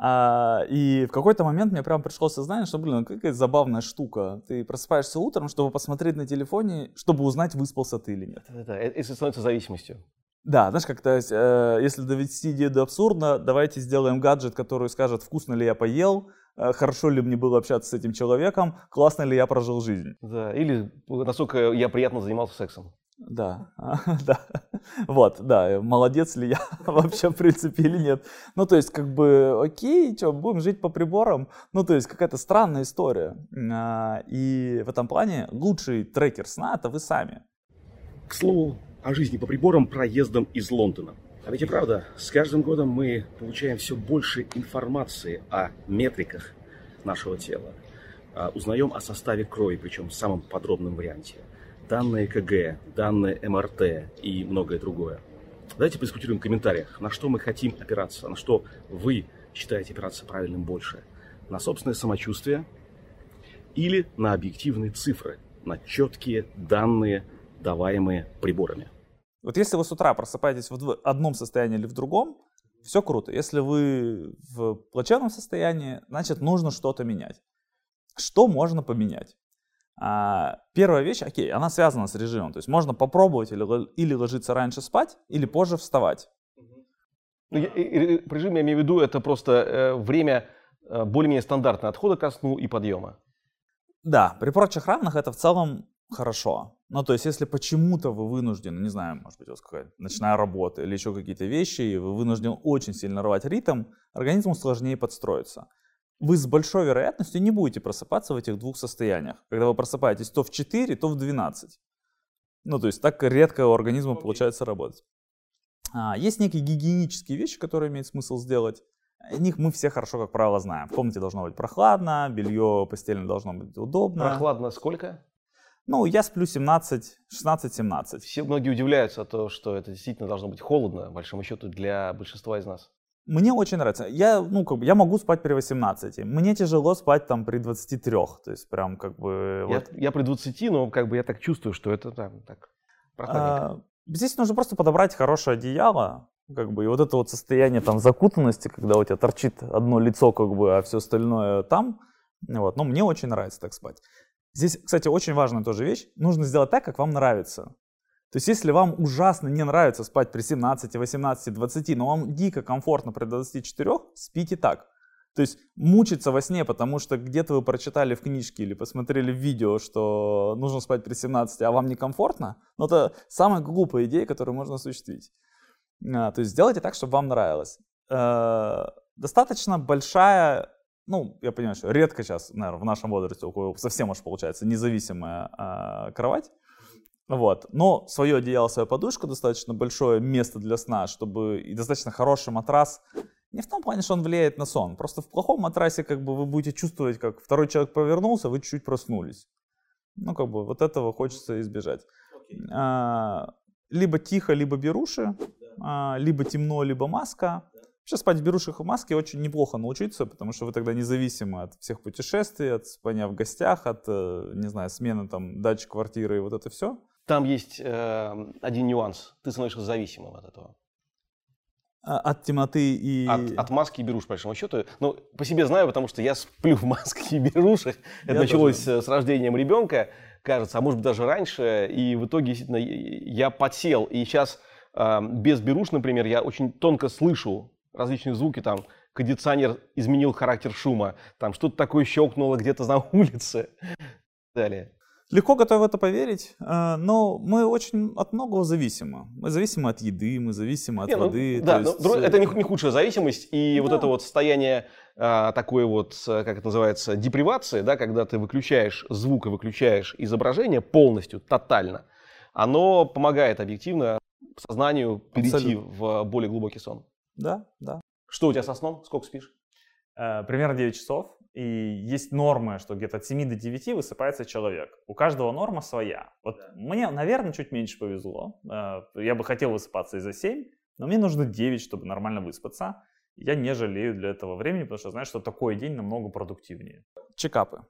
А, и в какой-то момент мне прям пришло сознание, что, блин, какая забавная штука. Ты просыпаешься утром, чтобы посмотреть на телефоне, чтобы узнать, выспался ты или нет. Да, это становится зависимостью. Да, знаешь, как-то, э, если довести идею до абсурда, давайте сделаем гаджет, который скажет, вкусно ли я поел, э, хорошо ли мне было общаться с этим человеком, классно ли я прожил жизнь. Да, или насколько я приятно занимался сексом. Да, да, вот, да, молодец ли я вообще в принципе или нет. Ну, то есть, как бы, окей, что, будем жить по приборам. Ну, то есть, какая-то странная история. А, и в этом плане лучший трекер сна это вы сами. К слову, о жизни по приборам проездом из Лондона. А ведь и правда, с каждым годом мы получаем все больше информации о метриках нашего тела. А, узнаем о составе крови, причем в самом подробном варианте. Данные КГ, данные МРТ и многое другое. Давайте подискутируем в комментариях, на что мы хотим опираться, на что вы считаете опираться правильным больше. На собственное самочувствие или на объективные цифры, на четкие данные, даваемые приборами. Вот если вы с утра просыпаетесь в одном состоянии или в другом, все круто. Если вы в плачевном состоянии, значит нужно что-то менять. Что можно поменять? А, первая вещь, окей, она связана с режимом. То есть можно попробовать или, или ложиться раньше спать, или позже вставать. Ну, я, и, режим, я имею в виду, это просто э, время э, более-менее стандартное отхода ко сну и подъема. Да, при прочих равных это в целом хорошо. Ну, то есть, если почему-то вы вынуждены, не знаю, может быть, у вас какая-то ночная работа или еще какие-то вещи, и вы вынуждены очень сильно рвать ритм, организму сложнее подстроиться. Вы с большой вероятностью не будете просыпаться в этих двух состояниях. Когда вы просыпаетесь то в 4, то в 12. Ну, то есть, так редко у организма okay. получается работать. А, есть некие гигиенические вещи, которые имеет смысл сделать. О них мы все хорошо, как правило, знаем. В комнате должно быть прохладно, белье постельное должно быть удобно. Прохладно сколько? Ну, я сплю 17, 16-17. Все многие удивляются, то, что это действительно должно быть холодно, по большому счету, для большинства из нас. Мне очень нравится. Я, ну, как бы, я могу спать при 18. Мне тяжело спать там при 23. То есть прям как бы... Я, вот. я при 20, но как бы я так чувствую, что это там так а, Здесь нужно просто подобрать хорошее одеяло, как бы, и вот это вот состояние там закутанности, когда у тебя торчит одно лицо, как бы, а все остальное там, вот, ну, мне очень нравится так спать. Здесь, кстати, очень важная тоже вещь, нужно сделать так, как вам нравится. То есть, если вам ужасно не нравится спать при 17, 18, 20, но вам дико комфортно при 24, спите так. То есть мучиться во сне, потому что где-то вы прочитали в книжке или посмотрели в видео, что нужно спать при 17, а вам некомфортно, ну это самая глупая идея, которую можно осуществить. А, то есть сделайте так, чтобы вам нравилось. Э, достаточно большая, ну, я понимаю, что редко сейчас, наверное, в нашем возрасте у кого совсем уж получается независимая э, кровать. Вот. Но свое одеяло, свою подушку, достаточно большое место для сна, чтобы и достаточно хороший матрас. Не в том плане, что он влияет на сон. Просто в плохом матрасе как бы вы будете чувствовать, как второй человек повернулся, вы чуть-чуть проснулись. Ну, как бы вот этого хочется избежать. Okay. А, либо тихо, либо беруши а, либо темно, либо маска. Сейчас спать в берушах и маске очень неплохо научиться, потому что вы тогда независимы от всех путешествий, от спания в гостях, от, э, не знаю, смены там дач, квартиры и вот это все. Там есть э, один нюанс. Ты становишься зависимым от этого. А, от темноты и... От, от маски и беруш, по большому счету. Ну, по себе знаю, потому что я сплю в маске и берушах. Это я началось тоже. с рождением ребенка, кажется, а может быть даже раньше. И в итоге, действительно, я подсел. И сейчас без беруш, например, я очень тонко слышу различные звуки, там, кондиционер изменил характер шума, там, что-то такое щелкнуло где-то на улице далее. Легко готовы в это поверить, э, но мы очень от многого зависимы. Мы зависимы от еды, мы зависимы от не, ну, воды. Да, есть... но, это не, не худшая зависимость, и да. вот это вот состояние а, такое вот, как это называется, депривации, да, когда ты выключаешь звук и выключаешь изображение полностью, тотально, оно помогает объективно сознанию перейти Абсолютно. в более глубокий сон. Да, да. Что у тебя со сном? Сколько спишь? Э, примерно 9 часов. И есть нормы, что где-то от 7 до 9 высыпается человек. У каждого норма своя. Вот да. мне, наверное, чуть меньше повезло. Э, я бы хотел высыпаться и за 7, но мне нужно 9, чтобы нормально выспаться. Я не жалею для этого времени, потому что знаю, что такой день намного продуктивнее. Чекапы.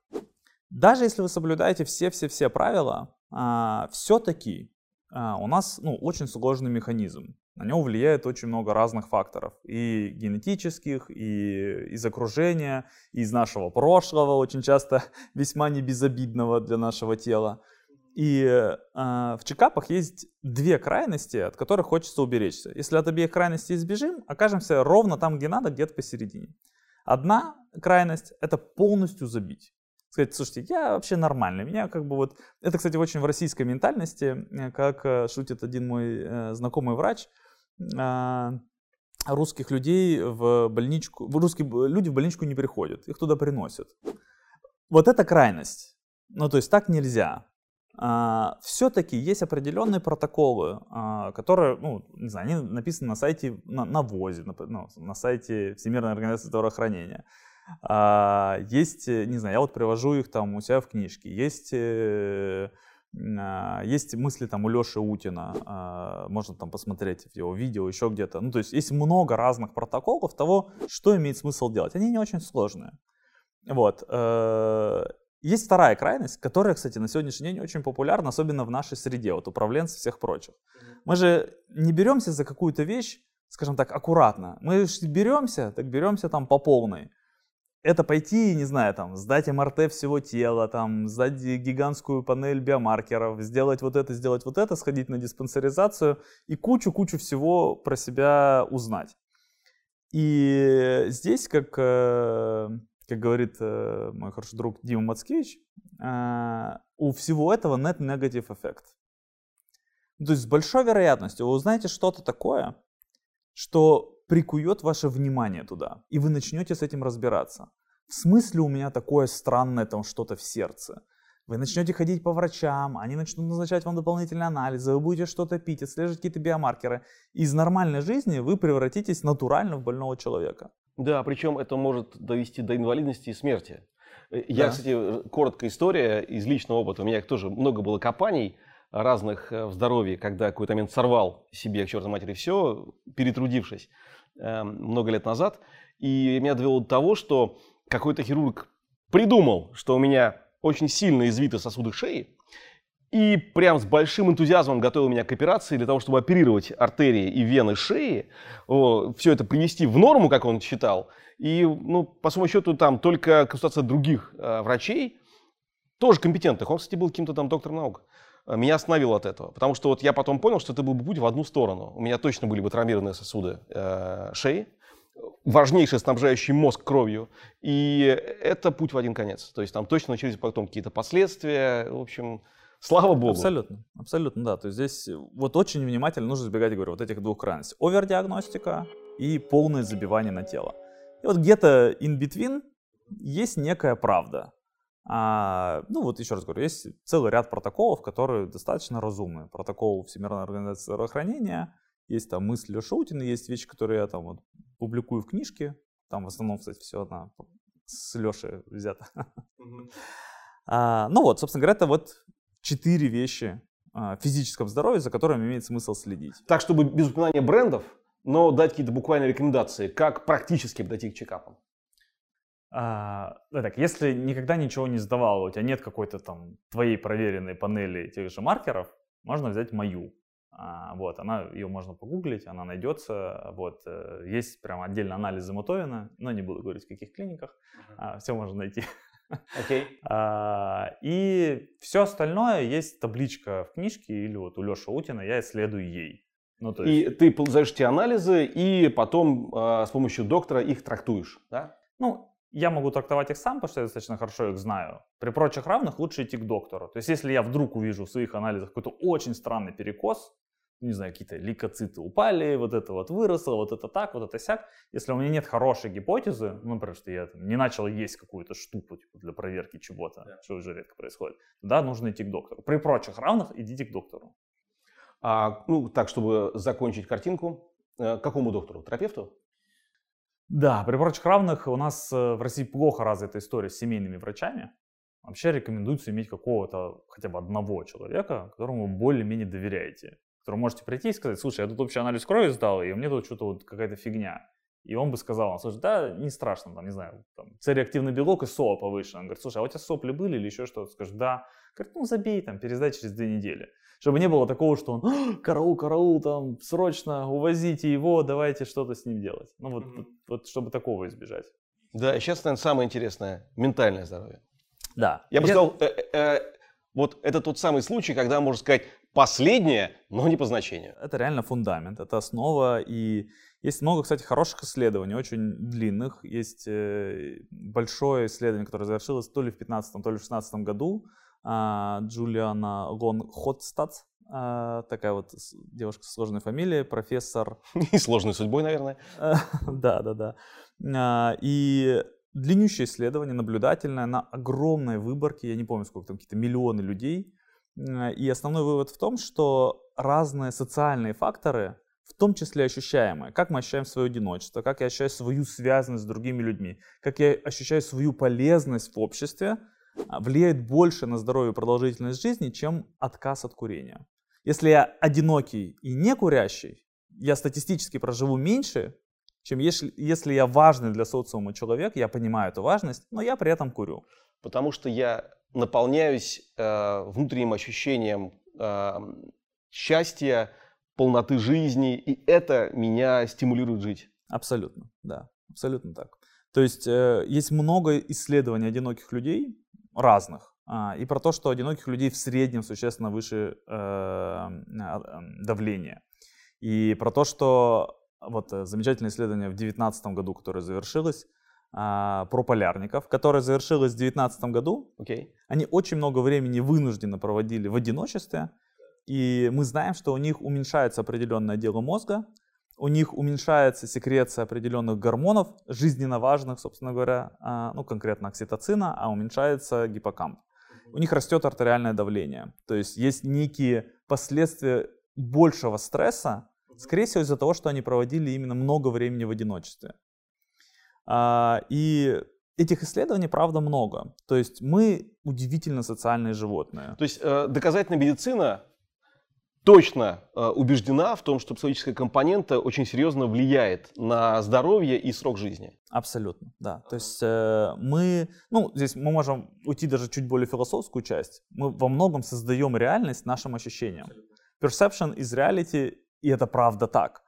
Даже если вы соблюдаете все-все-все правила, а, все-таки а, у нас ну, очень сложный механизм. На него влияет очень много разных факторов. И генетических, и из окружения, и из нашего прошлого, очень часто весьма небезобидного для нашего тела. И э, в чекапах есть две крайности, от которых хочется уберечься. Если от обеих крайностей избежим, окажемся ровно там, где надо, где-то посередине. Одна крайность – это полностью забить сказать, слушайте, я вообще нормальный, меня как бы вот, это, кстати, очень в российской ментальности, э, как э, шутит один мой э, знакомый врач, а, русских людей в больничку, русские люди в больничку не приходят, их туда приносят. Вот это крайность. Ну, то есть так нельзя. А, все-таки есть определенные протоколы, а, которые, ну, не знаю, они написаны на сайте, на, на ВОЗе, на, ну, на сайте Всемирной организации здравоохранения. А, есть, не знаю, я вот привожу их там у себя в книжке. Есть, э, а, есть мысли там у Леши Утина, а, можно там посмотреть в его видео, еще где-то. Ну, то есть есть много разных протоколов того, что имеет смысл делать. Они не очень сложные. Вот. Э, есть вторая крайность, которая, кстати, на сегодняшний день очень популярна, особенно в нашей среде, вот управленцы всех прочих. Мы же не беремся за какую-то вещь, скажем так, аккуратно. Мы же беремся, так беремся там по полной это пойти, не знаю, там, сдать МРТ всего тела, там, сдать гигантскую панель биомаркеров, сделать вот это, сделать вот это, сходить на диспансеризацию и кучу-кучу всего про себя узнать. И здесь, как, э, как говорит э, мой хороший друг Дима Мацкевич, э, у всего этого нет негатив эффект. То есть с большой вероятностью вы узнаете что-то такое, что прикует ваше внимание туда, и вы начнете с этим разбираться. В смысле у меня такое странное там что-то в сердце? Вы начнете ходить по врачам, они начнут назначать вам дополнительные анализы, вы будете что-то пить, отслеживать какие-то биомаркеры. Из нормальной жизни вы превратитесь натурально в больного человека. Да, причем это может довести до инвалидности и смерти. Э, я, да. кстати, короткая история из личного опыта. У меня тоже много было копаний разных э, в здоровье, когда какой-то момент сорвал себе к чертовой матери все, перетрудившись. Эм, много лет назад. И меня довело до того, что какой-то хирург придумал, что у меня очень сильно извиты сосуды шеи, и прям с большим энтузиазмом готовил меня к операции для того, чтобы оперировать артерии и вены шеи, все это привести в норму, как он считал. И, ну, по своему счету, там только консультация других э, врачей, тоже компетентных, он, кстати, был каким-то там доктором наук, э, меня остановил от этого. Потому что вот я потом понял, что это был бы путь в одну сторону. У меня точно были бы травмированные сосуды э, шеи, важнейший снабжающий мозг кровью. И это путь в один конец. То есть там точно начались потом какие-то последствия. В общем, слава богу. Абсолютно, абсолютно, да. То есть здесь вот очень внимательно нужно избегать, говорю, вот этих двух крайностей. Овердиагностика и полное забивание на тело. И вот где-то in between есть некая правда. А, ну вот еще раз говорю, есть целый ряд протоколов, которые достаточно разумные. Протокол Всемирной организации здравоохранения, есть там мысли Леши Утина, есть вещи, которые я там вот публикую в книжке. Там в основном, кстати, все одна с Лешей взято. А, ну вот, собственно говоря, это вот четыре вещи а, в физическом здоровье, за которыми имеет смысл следить. Так, чтобы без упоминания брендов, но дать какие-то буквальные рекомендации, как практически подойти к чекапам. А, так, если никогда ничего не сдавал, у тебя нет какой-то там твоей проверенной панели тех же маркеров, можно взять мою. А, вот, она, ее можно погуглить, она найдется. Вот, э, есть прям отдельно анализы Мотовина, но не буду говорить в каких клиниках. Uh-huh. А, все можно найти. Okay. А, и все остальное есть табличка в книжке или вот у Леши Утина, я исследую ей. Ну, то есть... И ты получаешь эти анализы и потом э, с помощью доктора их трактуешь, да? Ну, я могу трактовать их сам, потому что я достаточно хорошо их знаю. При прочих равных лучше идти к доктору. То есть, если я вдруг увижу в своих анализах какой-то очень странный перекос, не знаю, какие-то лейкоциты упали, вот это вот выросло, вот это так, вот это сяк. Если у меня нет хорошей гипотезы, ну, например, что я там, не начал есть какую-то штуку типа, для проверки чего-то, да. что уже редко происходит, да, нужно идти к доктору. При прочих равных идите к доктору. А, ну, так, чтобы закончить картинку, э, какому доктору? Терапевту? Да, при прочих равных у нас э, в России плохо развита история с семейными врачами. Вообще рекомендуется иметь какого-то хотя бы одного человека, которому вы более-менее доверяете. Которому можете прийти и сказать, слушай, я тут общий анализ крови сдал, и меня тут что-то вот какая-то фигня. И он бы сказал, слушай, да, не страшно, там, не знаю, там, C-реактивный белок и СОА повышен. Он говорит, слушай, а у тебя сопли были или еще что-то? Скажешь, да. Говорит, ну забей, там, пересдай через две недели. Чтобы не было такого, что он, «А, караул, караул, там, срочно увозите его, давайте что-то с ним делать. Ну вот, mm-hmm. вот, вот чтобы такого избежать. Да, и сейчас, наверное, самое интересное, ментальное здоровье. Да. Я бы Я... сказал, э, э, э, вот это тот самый случай, когда можно сказать последнее, но не по значению. Это реально фундамент, это основа, и есть много, кстати, хороших исследований, очень длинных. Есть большое исследование, которое завершилось то ли в 2015, то ли в 2016 году, Джулиана Лон Хотстад, а, такая вот девушка с сложной фамилией, профессор. И сложной судьбой, наверное. Да, да, да. А, и длиннющее исследование, наблюдательное, на огромной выборке, я не помню, сколько там, какие-то миллионы людей. И основной вывод в том, что разные социальные факторы, в том числе ощущаемые, как мы ощущаем свое одиночество, как я ощущаю свою связанность с другими людьми, как я ощущаю свою полезность в обществе, а, влияет больше на здоровье и продолжительность жизни, чем отказ от курения. Если я одинокий и не курящий, я статистически проживу меньше, чем если, если я важный для социума человек, я понимаю эту важность, но я при этом курю. Потому что я наполняюсь э, внутренним ощущением э, счастья, полноты жизни, и это меня стимулирует жить. Абсолютно, да, абсолютно так. То есть э, есть много исследований одиноких людей, разных. А, и про то, что одиноких людей в среднем существенно выше э, давления. И про то, что вот э, замечательное исследование в 2019 году, которое завершилось, а, про полярников, которое завершилось в 2019 году. Okay. Они очень много времени вынужденно проводили в одиночестве, и мы знаем, что у них уменьшается определенное дело мозга, у них уменьшается секреция определенных гормонов, жизненно важных, собственно говоря, а, ну конкретно окситоцина, а уменьшается гиппокамп. У них растет артериальное давление. То есть есть некие последствия большего стресса, скорее всего из-за того, что они проводили именно много времени в одиночестве. А, и этих исследований, правда, много. То есть мы удивительно социальные животные. То есть э, доказательная медицина точно э, убеждена в том, что психологическая компонента очень серьезно влияет на здоровье и срок жизни. Абсолютно, да. То есть э, мы, ну, здесь мы можем уйти даже чуть более философскую часть. Мы во многом создаем реальность нашим ощущениям. Perception is reality, и это правда так.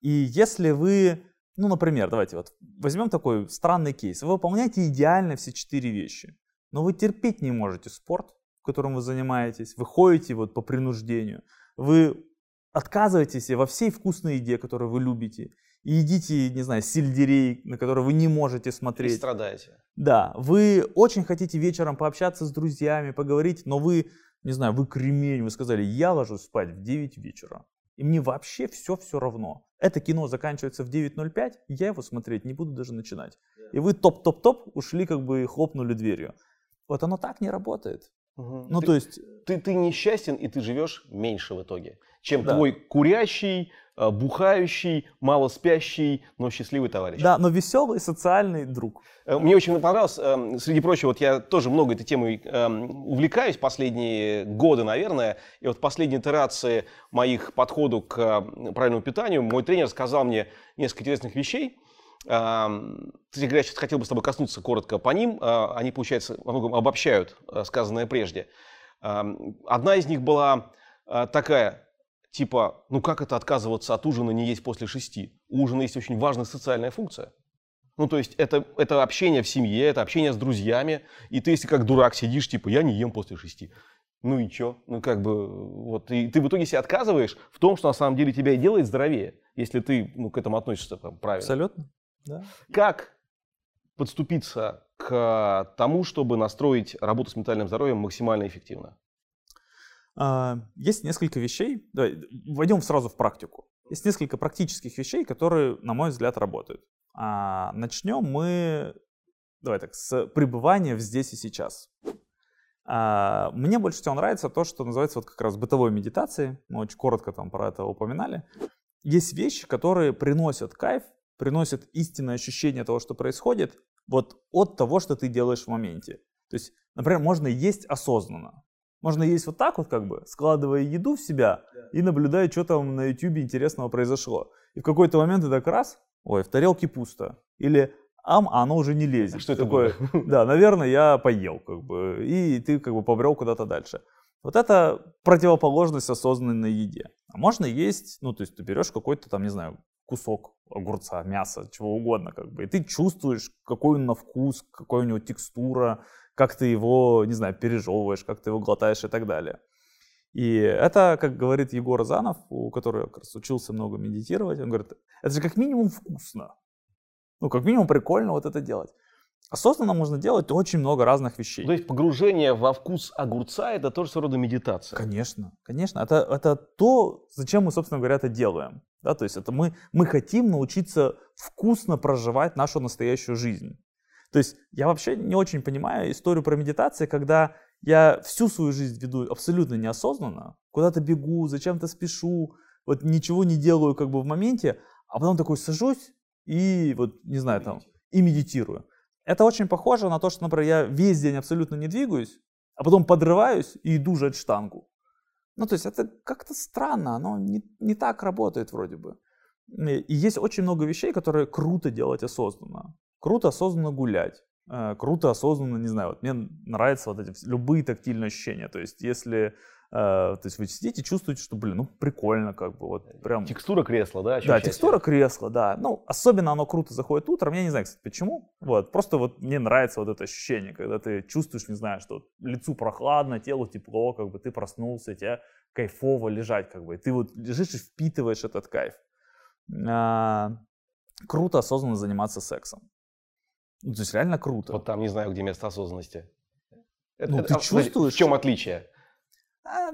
И если вы, ну, например, давайте вот возьмем такой странный кейс. Вы выполняете идеально все четыре вещи, но вы терпеть не можете спорт, которым вы занимаетесь, вы ходите вот по принуждению, вы отказываетесь во всей вкусной еде, которую вы любите, и едите, не знаю, сельдерей, на который вы не можете смотреть. И страдаете. Да, вы очень хотите вечером пообщаться с друзьями, поговорить, но вы, не знаю, вы кремень, вы сказали, я ложусь спать в 9 вечера. И мне вообще все все равно. Это кино заканчивается в 9.05, я его смотреть не буду даже начинать. И вы топ-топ-топ ушли как бы и хлопнули дверью. Вот оно так не работает. Угу. Ну, ты, то есть... Ты, ты несчастен, и ты живешь меньше в итоге, чем да. твой курящий, э, бухающий, мало спящий, но счастливый товарищ. Да, но веселый социальный друг. Э, мне очень понравилось, эм, среди прочего, вот я тоже много этой темой эм, увлекаюсь последние годы, наверное, и вот последние итерации моих подходов к правильному питанию, мой тренер сказал мне несколько интересных вещей, кстати говоря, сейчас хотел бы с тобой коснуться коротко по ним. А, они, получается, во многом обобщают а, сказанное прежде. Одна из них была а, такая, типа, ну как это отказываться от ужина не есть после шести? У ужина есть очень важная социальная функция. Ну, то есть это, это общение в семье, это общение с друзьями. И ты, если как дурак сидишь, типа, я не ем после шести. Ну и чё? Ну как бы, вот. И ты в итоге себе отказываешь в том, что на самом деле тебя и делает здоровее, если ты ну, к этому относишься правильно. Абсолютно. Да. Как подступиться к тому, чтобы настроить работу с ментальным здоровьем максимально эффективно? А, есть несколько вещей. Давай, войдем сразу в практику. Есть несколько практических вещей, которые, на мой взгляд, работают. А, начнем мы, давай так, с пребывания в здесь и сейчас. А, мне больше всего нравится то, что называется вот как раз бытовой медитацией. Мы очень коротко там про это упоминали. Есть вещи, которые приносят кайф приносит истинное ощущение того, что происходит, вот от того, что ты делаешь в моменте. То есть, например, можно есть осознанно. Можно есть вот так вот, как бы, складывая еду в себя и наблюдая, что там на YouTube интересного произошло. И в какой-то момент ты так раз, ой, в тарелке пусто. Или ам, а оно уже не лезет. Что это такое? Да, наверное, я поел, как бы, и ты как бы побрел куда-то дальше. Вот это противоположность осознанной еде. А можно есть, ну, то есть ты берешь какой-то там, не знаю, кусок огурца, мяса, чего угодно, как бы. И ты чувствуешь, какой он на вкус, какой у него текстура, как ты его, не знаю, пережевываешь, как ты его глотаешь и так далее. И это, как говорит Егор Занов, у которого как раз учился много медитировать, он говорит, это же как минимум вкусно. Ну, как минимум прикольно вот это делать. Осознанно можно делать очень много разных вещей. То есть погружение во вкус огурца это тоже своего рода медитация. Конечно, конечно. Это, это то, зачем мы, собственно говоря, это делаем. Да? То есть это мы, мы хотим научиться вкусно проживать нашу настоящую жизнь. То есть я вообще не очень понимаю историю про медитацию, когда я всю свою жизнь веду абсолютно неосознанно, куда-то бегу, зачем-то спешу, вот ничего не делаю как бы в моменте, а потом такой сажусь и вот, не знаю, там, и медитирую. Это очень похоже на то, что, например, я весь день абсолютно не двигаюсь, а потом подрываюсь и иду жать штангу. Ну, то есть это как-то странно, оно не, не так работает вроде бы. И есть очень много вещей, которые круто делать осознанно. Круто осознанно гулять. Э, круто осознанно, не знаю, вот мне нравятся вот эти любые тактильные ощущения. То есть если то есть вы сидите, чувствуете, что, блин, ну прикольно, как бы вот прям. Текстура кресла, да? Да, текстура кресла, да. Ну, особенно оно круто заходит утром, я не знаю, кстати, почему. Вот, просто вот мне нравится вот это ощущение, когда ты чувствуешь, не знаю, что лицу прохладно, телу тепло, как бы ты проснулся, тебе кайфово лежать, как бы. И ты вот лежишь и впитываешь этот кайф. А, круто осознанно заниматься сексом. Ну, то есть реально круто. Вот там не знаю, где место осознанности. Ну, это, ты чувствуешь... В чем отличие? А,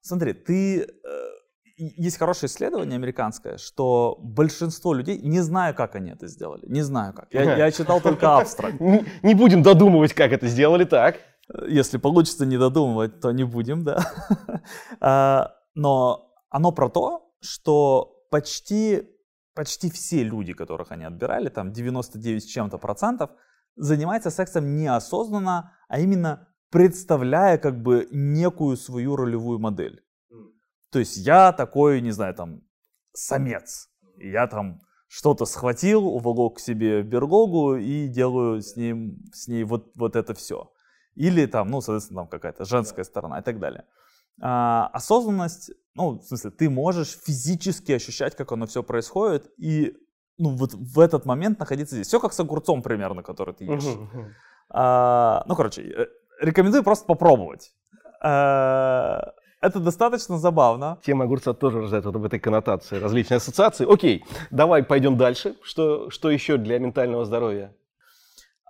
смотри, ты... Э, есть хорошее исследование американское, что большинство людей, не знаю, как они это сделали, не знаю как. Я, я читал только абстракт. Не, не будем додумывать, как это сделали, так? Если получится не додумывать, то не будем, да. А, но оно про то, что почти, почти все люди, которых они отбирали, там 99 с чем-то процентов, занимаются сексом неосознанно, а именно представляя как бы некую свою ролевую модель. То есть я такой, не знаю, там, самец. И я там что-то схватил, уволок к себе в берлогу и делаю с, ним, с ней вот, вот это все. Или там, ну, соответственно, там какая-то женская сторона и так далее. А, осознанность, ну, в смысле, ты можешь физически ощущать, как оно все происходит, и ну, вот в этот момент находиться здесь. Все как с огурцом примерно, который ты ешь. А, ну, короче, э, рекомендую просто попробовать. А, это достаточно забавно. Тема огурца тоже рождает вот в этой коннотации различные ассоциации. Окей, давай пойдем дальше. Что, что еще для ментального здоровья?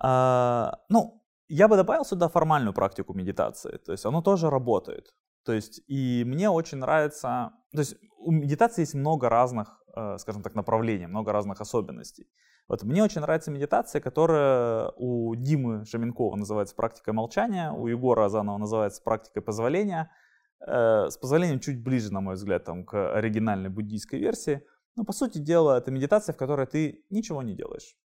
А, ну, я бы добавил сюда формальную практику медитации. То есть оно тоже работает. То есть и мне очень нравится... То есть у медитации есть много разных, э, скажем так, направлений, много разных особенностей. Вот мне очень нравится медитация, которая у Димы Шаменкова называется практикой молчания, у Егора Азанова называется практикой позволения. Э, с позволением чуть ближе, на мой взгляд, там, к оригинальной буддийской версии. Но по сути дела это медитация, в которой ты ничего не делаешь.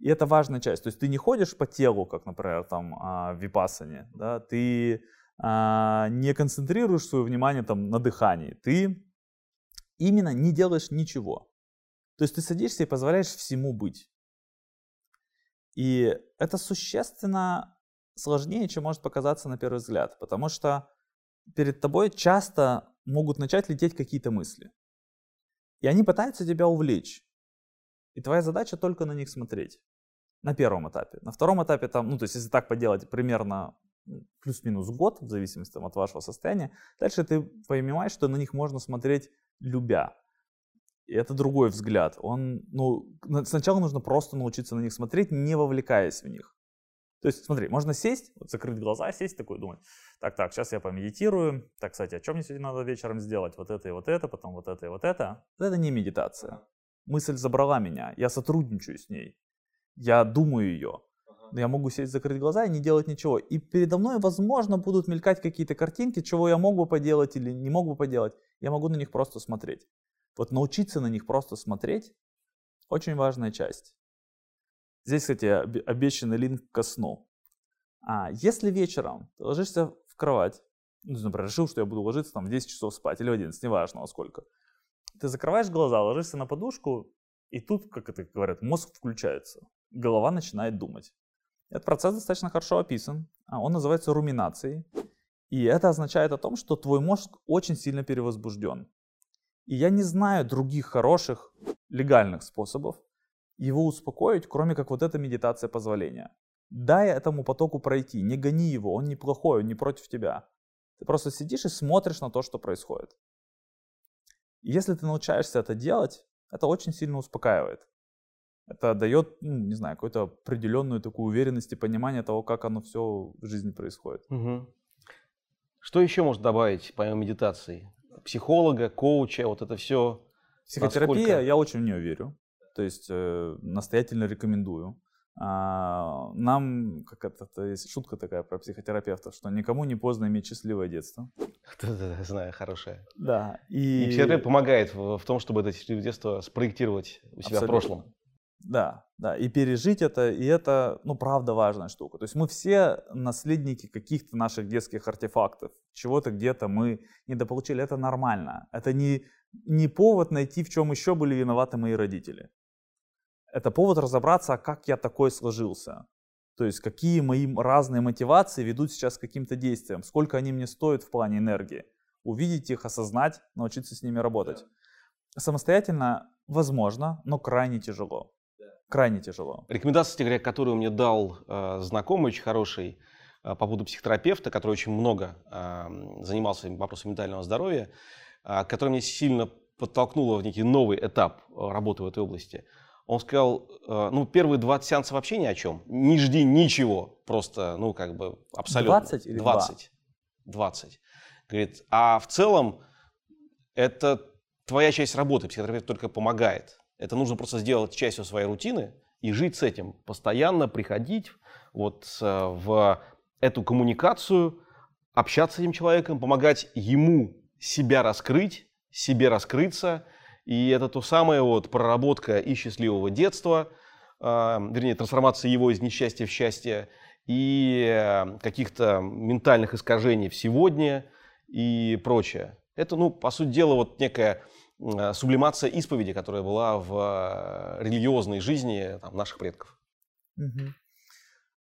И это важная часть. То есть ты не ходишь по телу, как, например, там а, в випассане, да, ты а, не концентрируешь свое внимание там на дыхании, ты именно не делаешь ничего. То есть ты садишься и позволяешь всему быть. И это существенно сложнее, чем может показаться на первый взгляд, потому что перед тобой часто могут начать лететь какие-то мысли. И они пытаются тебя увлечь. И твоя задача только на них смотреть. На первом этапе. На втором этапе там, ну то есть если так поделать примерно плюс-минус год, в зависимости там, от вашего состояния, дальше ты понимаешь, что на них можно смотреть любя. И это другой взгляд. Он, ну, сначала нужно просто научиться на них смотреть, не вовлекаясь в них. То есть, смотри, можно сесть, вот закрыть глаза, сесть такой, думать, так, так, сейчас я помедитирую. Так, кстати, а что мне сегодня надо вечером сделать? Вот это и вот это, потом вот это и вот это. Это не медитация. Мысль забрала меня, я сотрудничаю с ней. Я думаю ее. Но я могу сесть, закрыть глаза и не делать ничего. И передо мной, возможно, будут мелькать какие-то картинки, чего я мог бы поделать или не мог бы поделать. Я могу на них просто смотреть. Вот научиться на них просто смотреть – очень важная часть. Здесь, кстати, обещанный линк ко сну. А если вечером ты ложишься в кровать, ну, например, решил, что я буду ложиться там в 10 часов спать или в 11, неважно во сколько, ты закрываешь глаза, ложишься на подушку, и тут, как это говорят, мозг включается, голова начинает думать. Этот процесс достаточно хорошо описан. А, он называется руминацией. И это означает о том, что твой мозг очень сильно перевозбужден. И я не знаю других хороших легальных способов его успокоить, кроме как вот эта медитация позволения. Дай этому потоку пройти, не гони его, он неплохой, он не против тебя. Ты просто сидишь и смотришь на то, что происходит. И если ты научаешься это делать, это очень сильно успокаивает. Это дает, ну, не знаю, какую-то определенную такую уверенность и понимание того, как оно все в жизни происходит. Угу. Что еще можно добавить помимо медитации? Психолога, коуча, вот это все. Психотерапия, насколько... я очень в нее верю. То есть э, настоятельно рекомендую. А, нам, как это, это есть шутка такая про психотерапевтов, что никому не поздно иметь счастливое детство. Да-да, знаю, хорошее. Да. И, и психотерапия помогает в, в том, чтобы это счастливое детство спроектировать у себя Абсолютно. в прошлом. Да, да, и пережить это, и это, ну, правда важная штука. То есть мы все наследники каких-то наших детских артефактов, чего-то где-то мы недополучили, это нормально. Это не, не повод найти, в чем еще были виноваты мои родители. Это повод разобраться, а как я такой сложился. То есть какие мои разные мотивации ведут сейчас к каким-то действиям, сколько они мне стоят в плане энергии. Увидеть их, осознать, научиться с ними работать. Самостоятельно возможно, но крайне тяжело крайне тяжело. Рекомендация, кстати говоря, которую мне дал э, знакомый очень хороший э, по поводу психотерапевта, который очень много э, занимался вопросом ментального здоровья, э, который меня сильно подтолкнуло в некий новый этап э, работы в этой области. Он сказал, э, ну, первые 20 сеансов вообще ни о чем. Не жди ничего. Просто, ну, как бы абсолютно. 20 или 20. 20. Говорит, а в целом это твоя часть работы. Психотерапевт только помогает. Это нужно просто сделать частью своей рутины и жить с этим. Постоянно приходить вот э, в эту коммуникацию, общаться с этим человеком, помогать ему себя раскрыть, себе раскрыться. И это то самое вот проработка и счастливого детства, э, вернее, трансформация его из несчастья в счастье, и э, каких-то ментальных искажений в сегодня и прочее. Это, ну, по сути дела, вот некая сублимация исповеди, которая была в э, религиозной жизни там, наших предков. Мгм.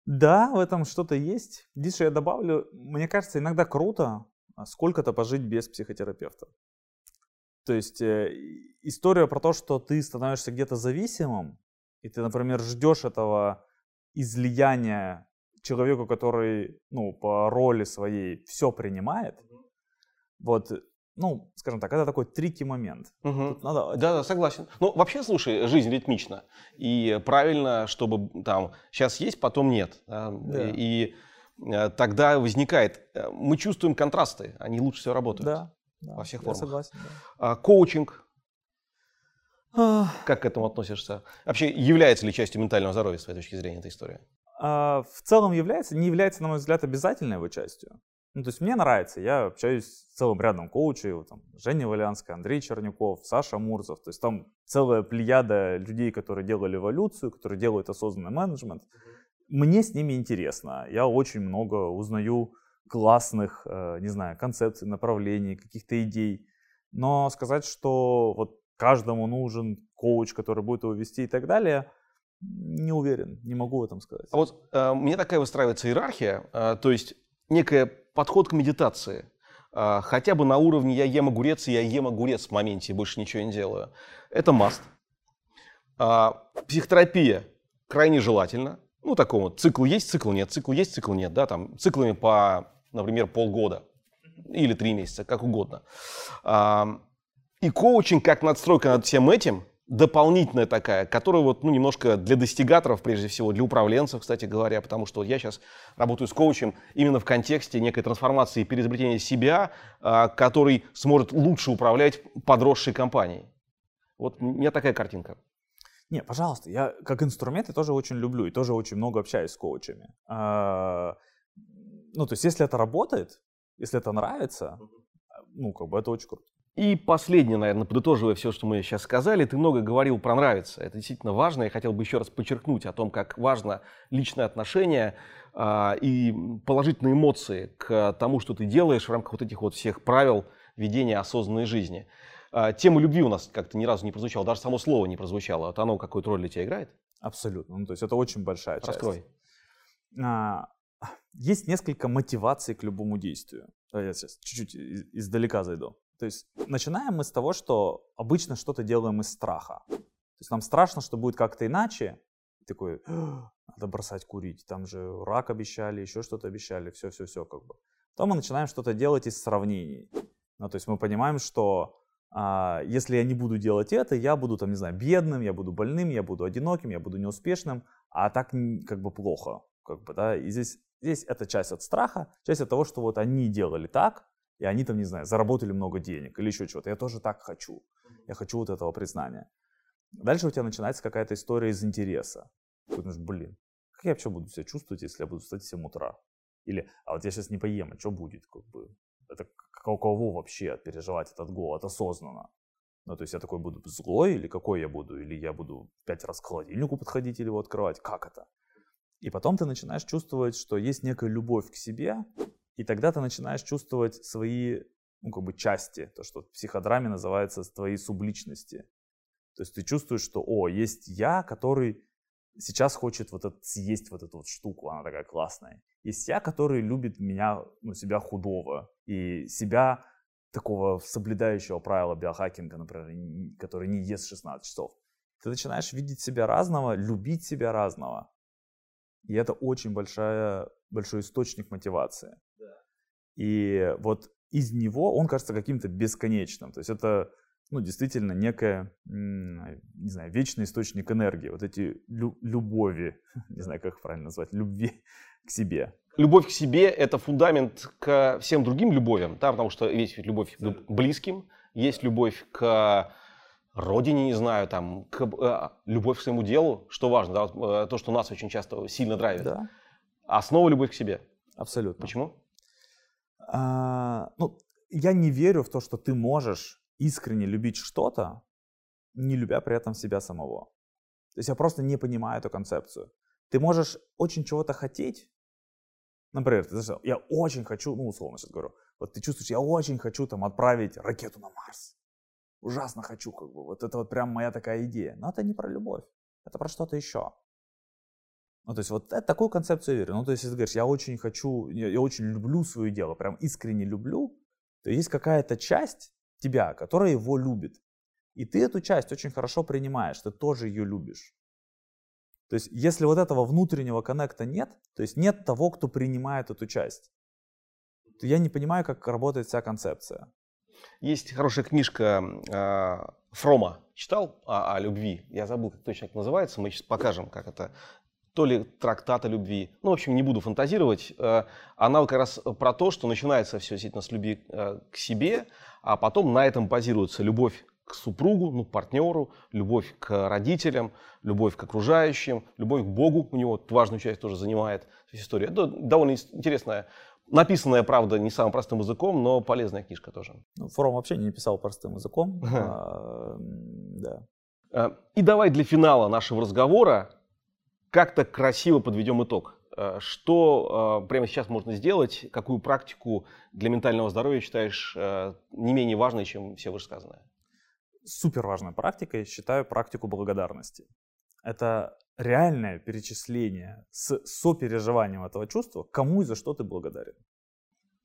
Да, в этом что-то есть. Же я добавлю, мне кажется, иногда круто а, сколько-то пожить без психотерапевта. То есть э, история про то, что ты становишься где-то зависимым, и ты, например, ждешь этого излияния человеку, который, ну, по роли своей все принимает, вот, ну, скажем так, это такой трики момент. Тут надо Да, да, согласен. Ну, вообще, слушай, жизнь ритмична. И правильно, чтобы там сейчас есть, потом нет. да. Да. И э, тогда возникает... э, Мы чувствуем контрасты, они лучше всего работают. Да, да, Во всех я формах. согласен. да. А коучинг, как к этому относишься? Вообще, является ли частью ментального здоровья, с твоей точки зрения, эта история? а, в целом является, не является, на мой взгляд, обязательной его частью. Ну, то есть мне нравится, я общаюсь с целым рядом коучей, вот там Женя Валянская, Андрей Черняков, Саша Мурзов, то есть там целая плеяда людей, которые делали эволюцию, которые делают осознанный менеджмент. Мне с ними интересно, я очень много узнаю классных, э, не знаю, концепций, направлений, каких-то идей, но сказать, что вот каждому нужен коуч, который будет его вести и так далее, не уверен, не могу в этом сказать. А вот э, меня такая выстраивается иерархия, э, то есть некая подход к медитации. Э, хотя бы на уровне я ем огурец, и я ем огурец в моменте, больше ничего не делаю. Это маст. психотерапия крайне желательно. Ну, такому цикл есть, цикл нет, цикл есть, цикл нет, да, там циклами по, например, полгода или три месяца, как угодно. А, и коучинг как надстройка над всем этим, дополнительная такая, которая вот, ну, немножко для достигаторов, прежде всего, для управленцев, кстати говоря, потому что вот я сейчас работаю с коучем именно в контексте некой трансформации и переизобретения себя, а, который сможет лучше управлять подросшей компанией. Вот у меня такая картинка. Не, пожалуйста, я как инструмент я тоже очень люблю и тоже очень много общаюсь с коучами. А, Ну, то есть, если это работает, если это нравится, ну, как бы это очень круто. И последнее, наверное, подытоживая все, что мы сейчас сказали, ты много говорил про нравится. Это действительно важно. Я хотел бы еще раз подчеркнуть о том, как важно личное отношение а, и положительные эмоции к тому, что ты делаешь в рамках вот этих вот всех правил ведения осознанной жизни. А, тема любви у нас как-то ни разу не прозвучала, даже само слово не прозвучало. Вот оно какую-то роль для тебя играет? Абсолютно. Ну, то есть, это очень большая часть. Раскрой. А, есть несколько мотиваций к любому действию. Я сейчас чуть-чуть из- издалека зайду. То есть начинаем мы с того, что обычно что-то делаем из страха. То есть нам страшно, что будет как-то иначе. Такой, «А, надо бросать курить, там же рак обещали, еще что-то обещали, все-все-все как бы. Потом мы начинаем что-то делать из сравнений. Ну, то есть мы понимаем, что а, если я не буду делать это, я буду там, не знаю, бедным, я буду больным, я буду одиноким, я буду неуспешным, а так как бы плохо, как бы, да, и здесь, здесь это часть от страха, часть от того, что вот они делали так, и они там, не знаю, заработали много денег или еще чего-то, я тоже так хочу, я хочу вот этого признания. Дальше у тебя начинается какая-то история из интереса. Ты думаешь, блин, как я вообще буду себя чувствовать, если я буду встать в 7 утра? Или, а вот я сейчас не поем, а что будет, как бы, это каково вообще переживать этот голод осознанно? Ну, то есть я такой буду злой, или какой я буду? Или я буду пять раз к холодильнику подходить или его открывать? Как это? И потом ты начинаешь чувствовать, что есть некая любовь к себе, и тогда ты начинаешь чувствовать свои, ну, как бы части, то, что в психодраме называется твои субличности. То есть ты чувствуешь, что, о, есть я, который сейчас хочет вот это, съесть вот эту вот штуку, она такая классная. Есть я, который любит меня, ну, себя худого, и себя такого соблюдающего правила биохакинга, например, который не ест 16 часов. Ты начинаешь видеть себя разного, любить себя разного. И это очень большая, большой источник мотивации. И вот из него он кажется каким-то бесконечным. То есть это ну, действительно некая, не знаю, вечный источник энергии. Вот эти лю- любови, не знаю, как их правильно назвать, любви к себе. Любовь к себе – это фундамент к всем другим любовям, да, потому что есть любовь к близким, есть любовь к родине, не знаю, там, к, э, любовь к своему делу, что важно, да, вот, э, то, что нас очень часто сильно драйвит. Да, Основа – любовь к себе. абсолютно. Почему? А, ну, я не верю в то, что ты можешь искренне любить что-то, не любя при этом себя самого. То есть я просто не понимаю эту концепцию. Ты можешь очень чего-то хотеть. Например, ты знаешь, я очень хочу, ну, условно сейчас говорю, Вот ты чувствуешь, я очень хочу там отправить ракету на Марс. Ужасно хочу, как бы. Вот это вот прям моя такая идея. Но это не про любовь. Это про что-то еще. Ну, то есть вот это, такую концепцию я верю. Ну, то есть, если ты говоришь, я очень хочу, я, я очень люблю свое дело, прям искренне люблю, то есть какая-то часть тебя, которая его любит. И ты эту часть очень хорошо принимаешь, ты тоже ее любишь. То есть, если вот этого внутреннего коннекта нет, то есть нет того, кто принимает эту часть, то я не понимаю, как работает вся концепция. Есть хорошая книжка э, Фрома. Читал о, о любви? Я забыл, как точно как называется. Мы сейчас покажем, как это то ли трактат о любви. Ну, в общем, не буду фантазировать. Э, она как раз про то, что начинается все действительно с любви э, к себе, а потом на этом базируется любовь к супругу, ну, партнеру, любовь к родителям, любовь к окружающим, любовь к Богу, у него важную часть тоже занимает история. Это довольно интересная, написанная, правда, не самым простым языком, но полезная книжка тоже. Ну, Фром вообще не писал простым языком. А, да. Э, и давай для финала нашего разговора как-то красиво подведем итог. Э, что э, прямо сейчас можно сделать, какую практику для ментального здоровья считаешь не менее важной, чем все вышесказанное? супер важной практикой считаю практику благодарности. Это реальное перечисление с сопереживанием этого чувства, кому и за что ты благодарен.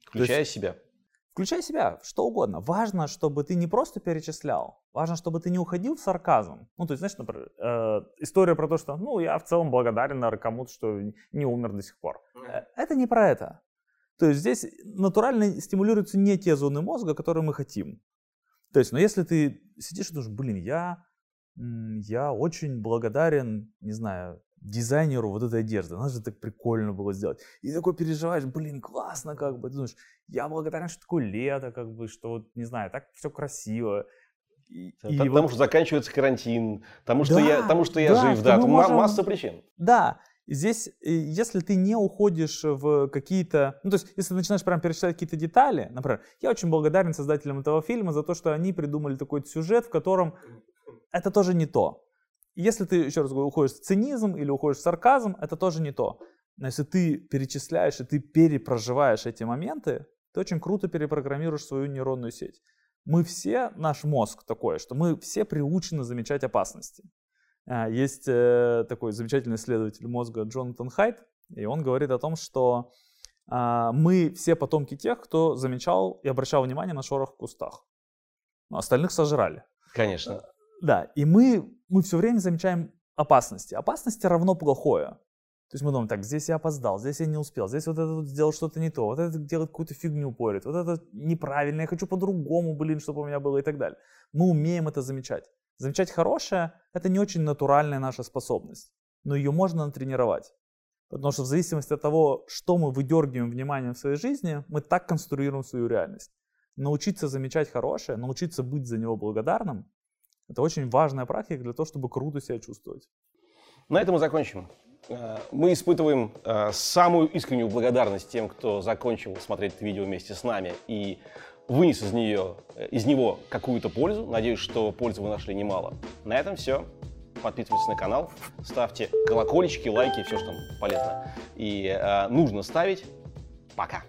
Включая есть, себя. Включай себя, что угодно. Важно, чтобы ты не просто перечислял, важно, чтобы ты не уходил в сарказм. Ну, то есть, знаешь, например, э, история про то, что, ну, я в целом благодарен кому-то, что не умер до сих пор. Mm. Это не про это. То есть здесь натурально стимулируются не те зоны мозга, которые мы хотим. То есть, но если ты сидишь и думаешь, блин, я, я очень благодарен, не знаю, дизайнеру вот этой одежды. Надо же так прикольно было сделать. И такой переживаешь, блин, классно, как бы. Ты думаешь, я благодарен, что такое лето, как бы, что вот, не знаю, так все красиво. И, потому вот... что заканчивается карантин, потому что да, я, потому что я да, жив, да, можем... масса причин. Да, здесь, э, если ты не уходишь в какие-то, ну то есть, если ты начинаешь прям перечислять какие-то детали, например, я очень благодарен создателям этого фильма за то, что они придумали такой сюжет, в котором это тоже не то. Если ты, еще раз говорю, уходишь в цинизм или уходишь в сарказм, это тоже не то. Но если ты перечисляешь и ты перепроживаешь эти моменты, ты очень круто перепрограммируешь свою нейронную сеть. Мы все, наш мозг такой, что мы все приучены замечать опасности. А, есть э, такой замечательный исследователь мозга Джонатан Хайт, и он говорит о том, что а, мы все потомки тех, кто замечал и обращал внимание на шорох в кустах. Но остальных сожрали. Конечно. Да, и мы, мы все время замечаем опасности. Опасности равно плохое. То есть мы думаем, так, здесь я опоздал, здесь я не успел, здесь вот это вот сделал что-то не то, вот это делает какую-то фигню порит, вот это неправильно, я хочу по-другому, блин, чтобы у меня было и так далее. Мы умеем это замечать. Замечать хорошее – это не очень натуральная наша способность, но ее можно натренировать. Потому что в зависимости от того, что мы выдергиваем внимание в своей жизни, мы так конструируем свою реальность. Научиться замечать хорошее, научиться быть за него благодарным – это очень важная практика для того, чтобы круто себя чувствовать. На этом мы закончим. Э, мы испытываем э, самую искреннюю благодарность тем, кто закончил смотреть это видео вместе с нами и вынес из, нее, э, из него какую-то пользу. Надеюсь, что пользы вы нашли немало. На этом все. Подписывайтесь на канал, ставьте колокольчики, лайки, все, что там полезно. И э, нужно ставить. Пока.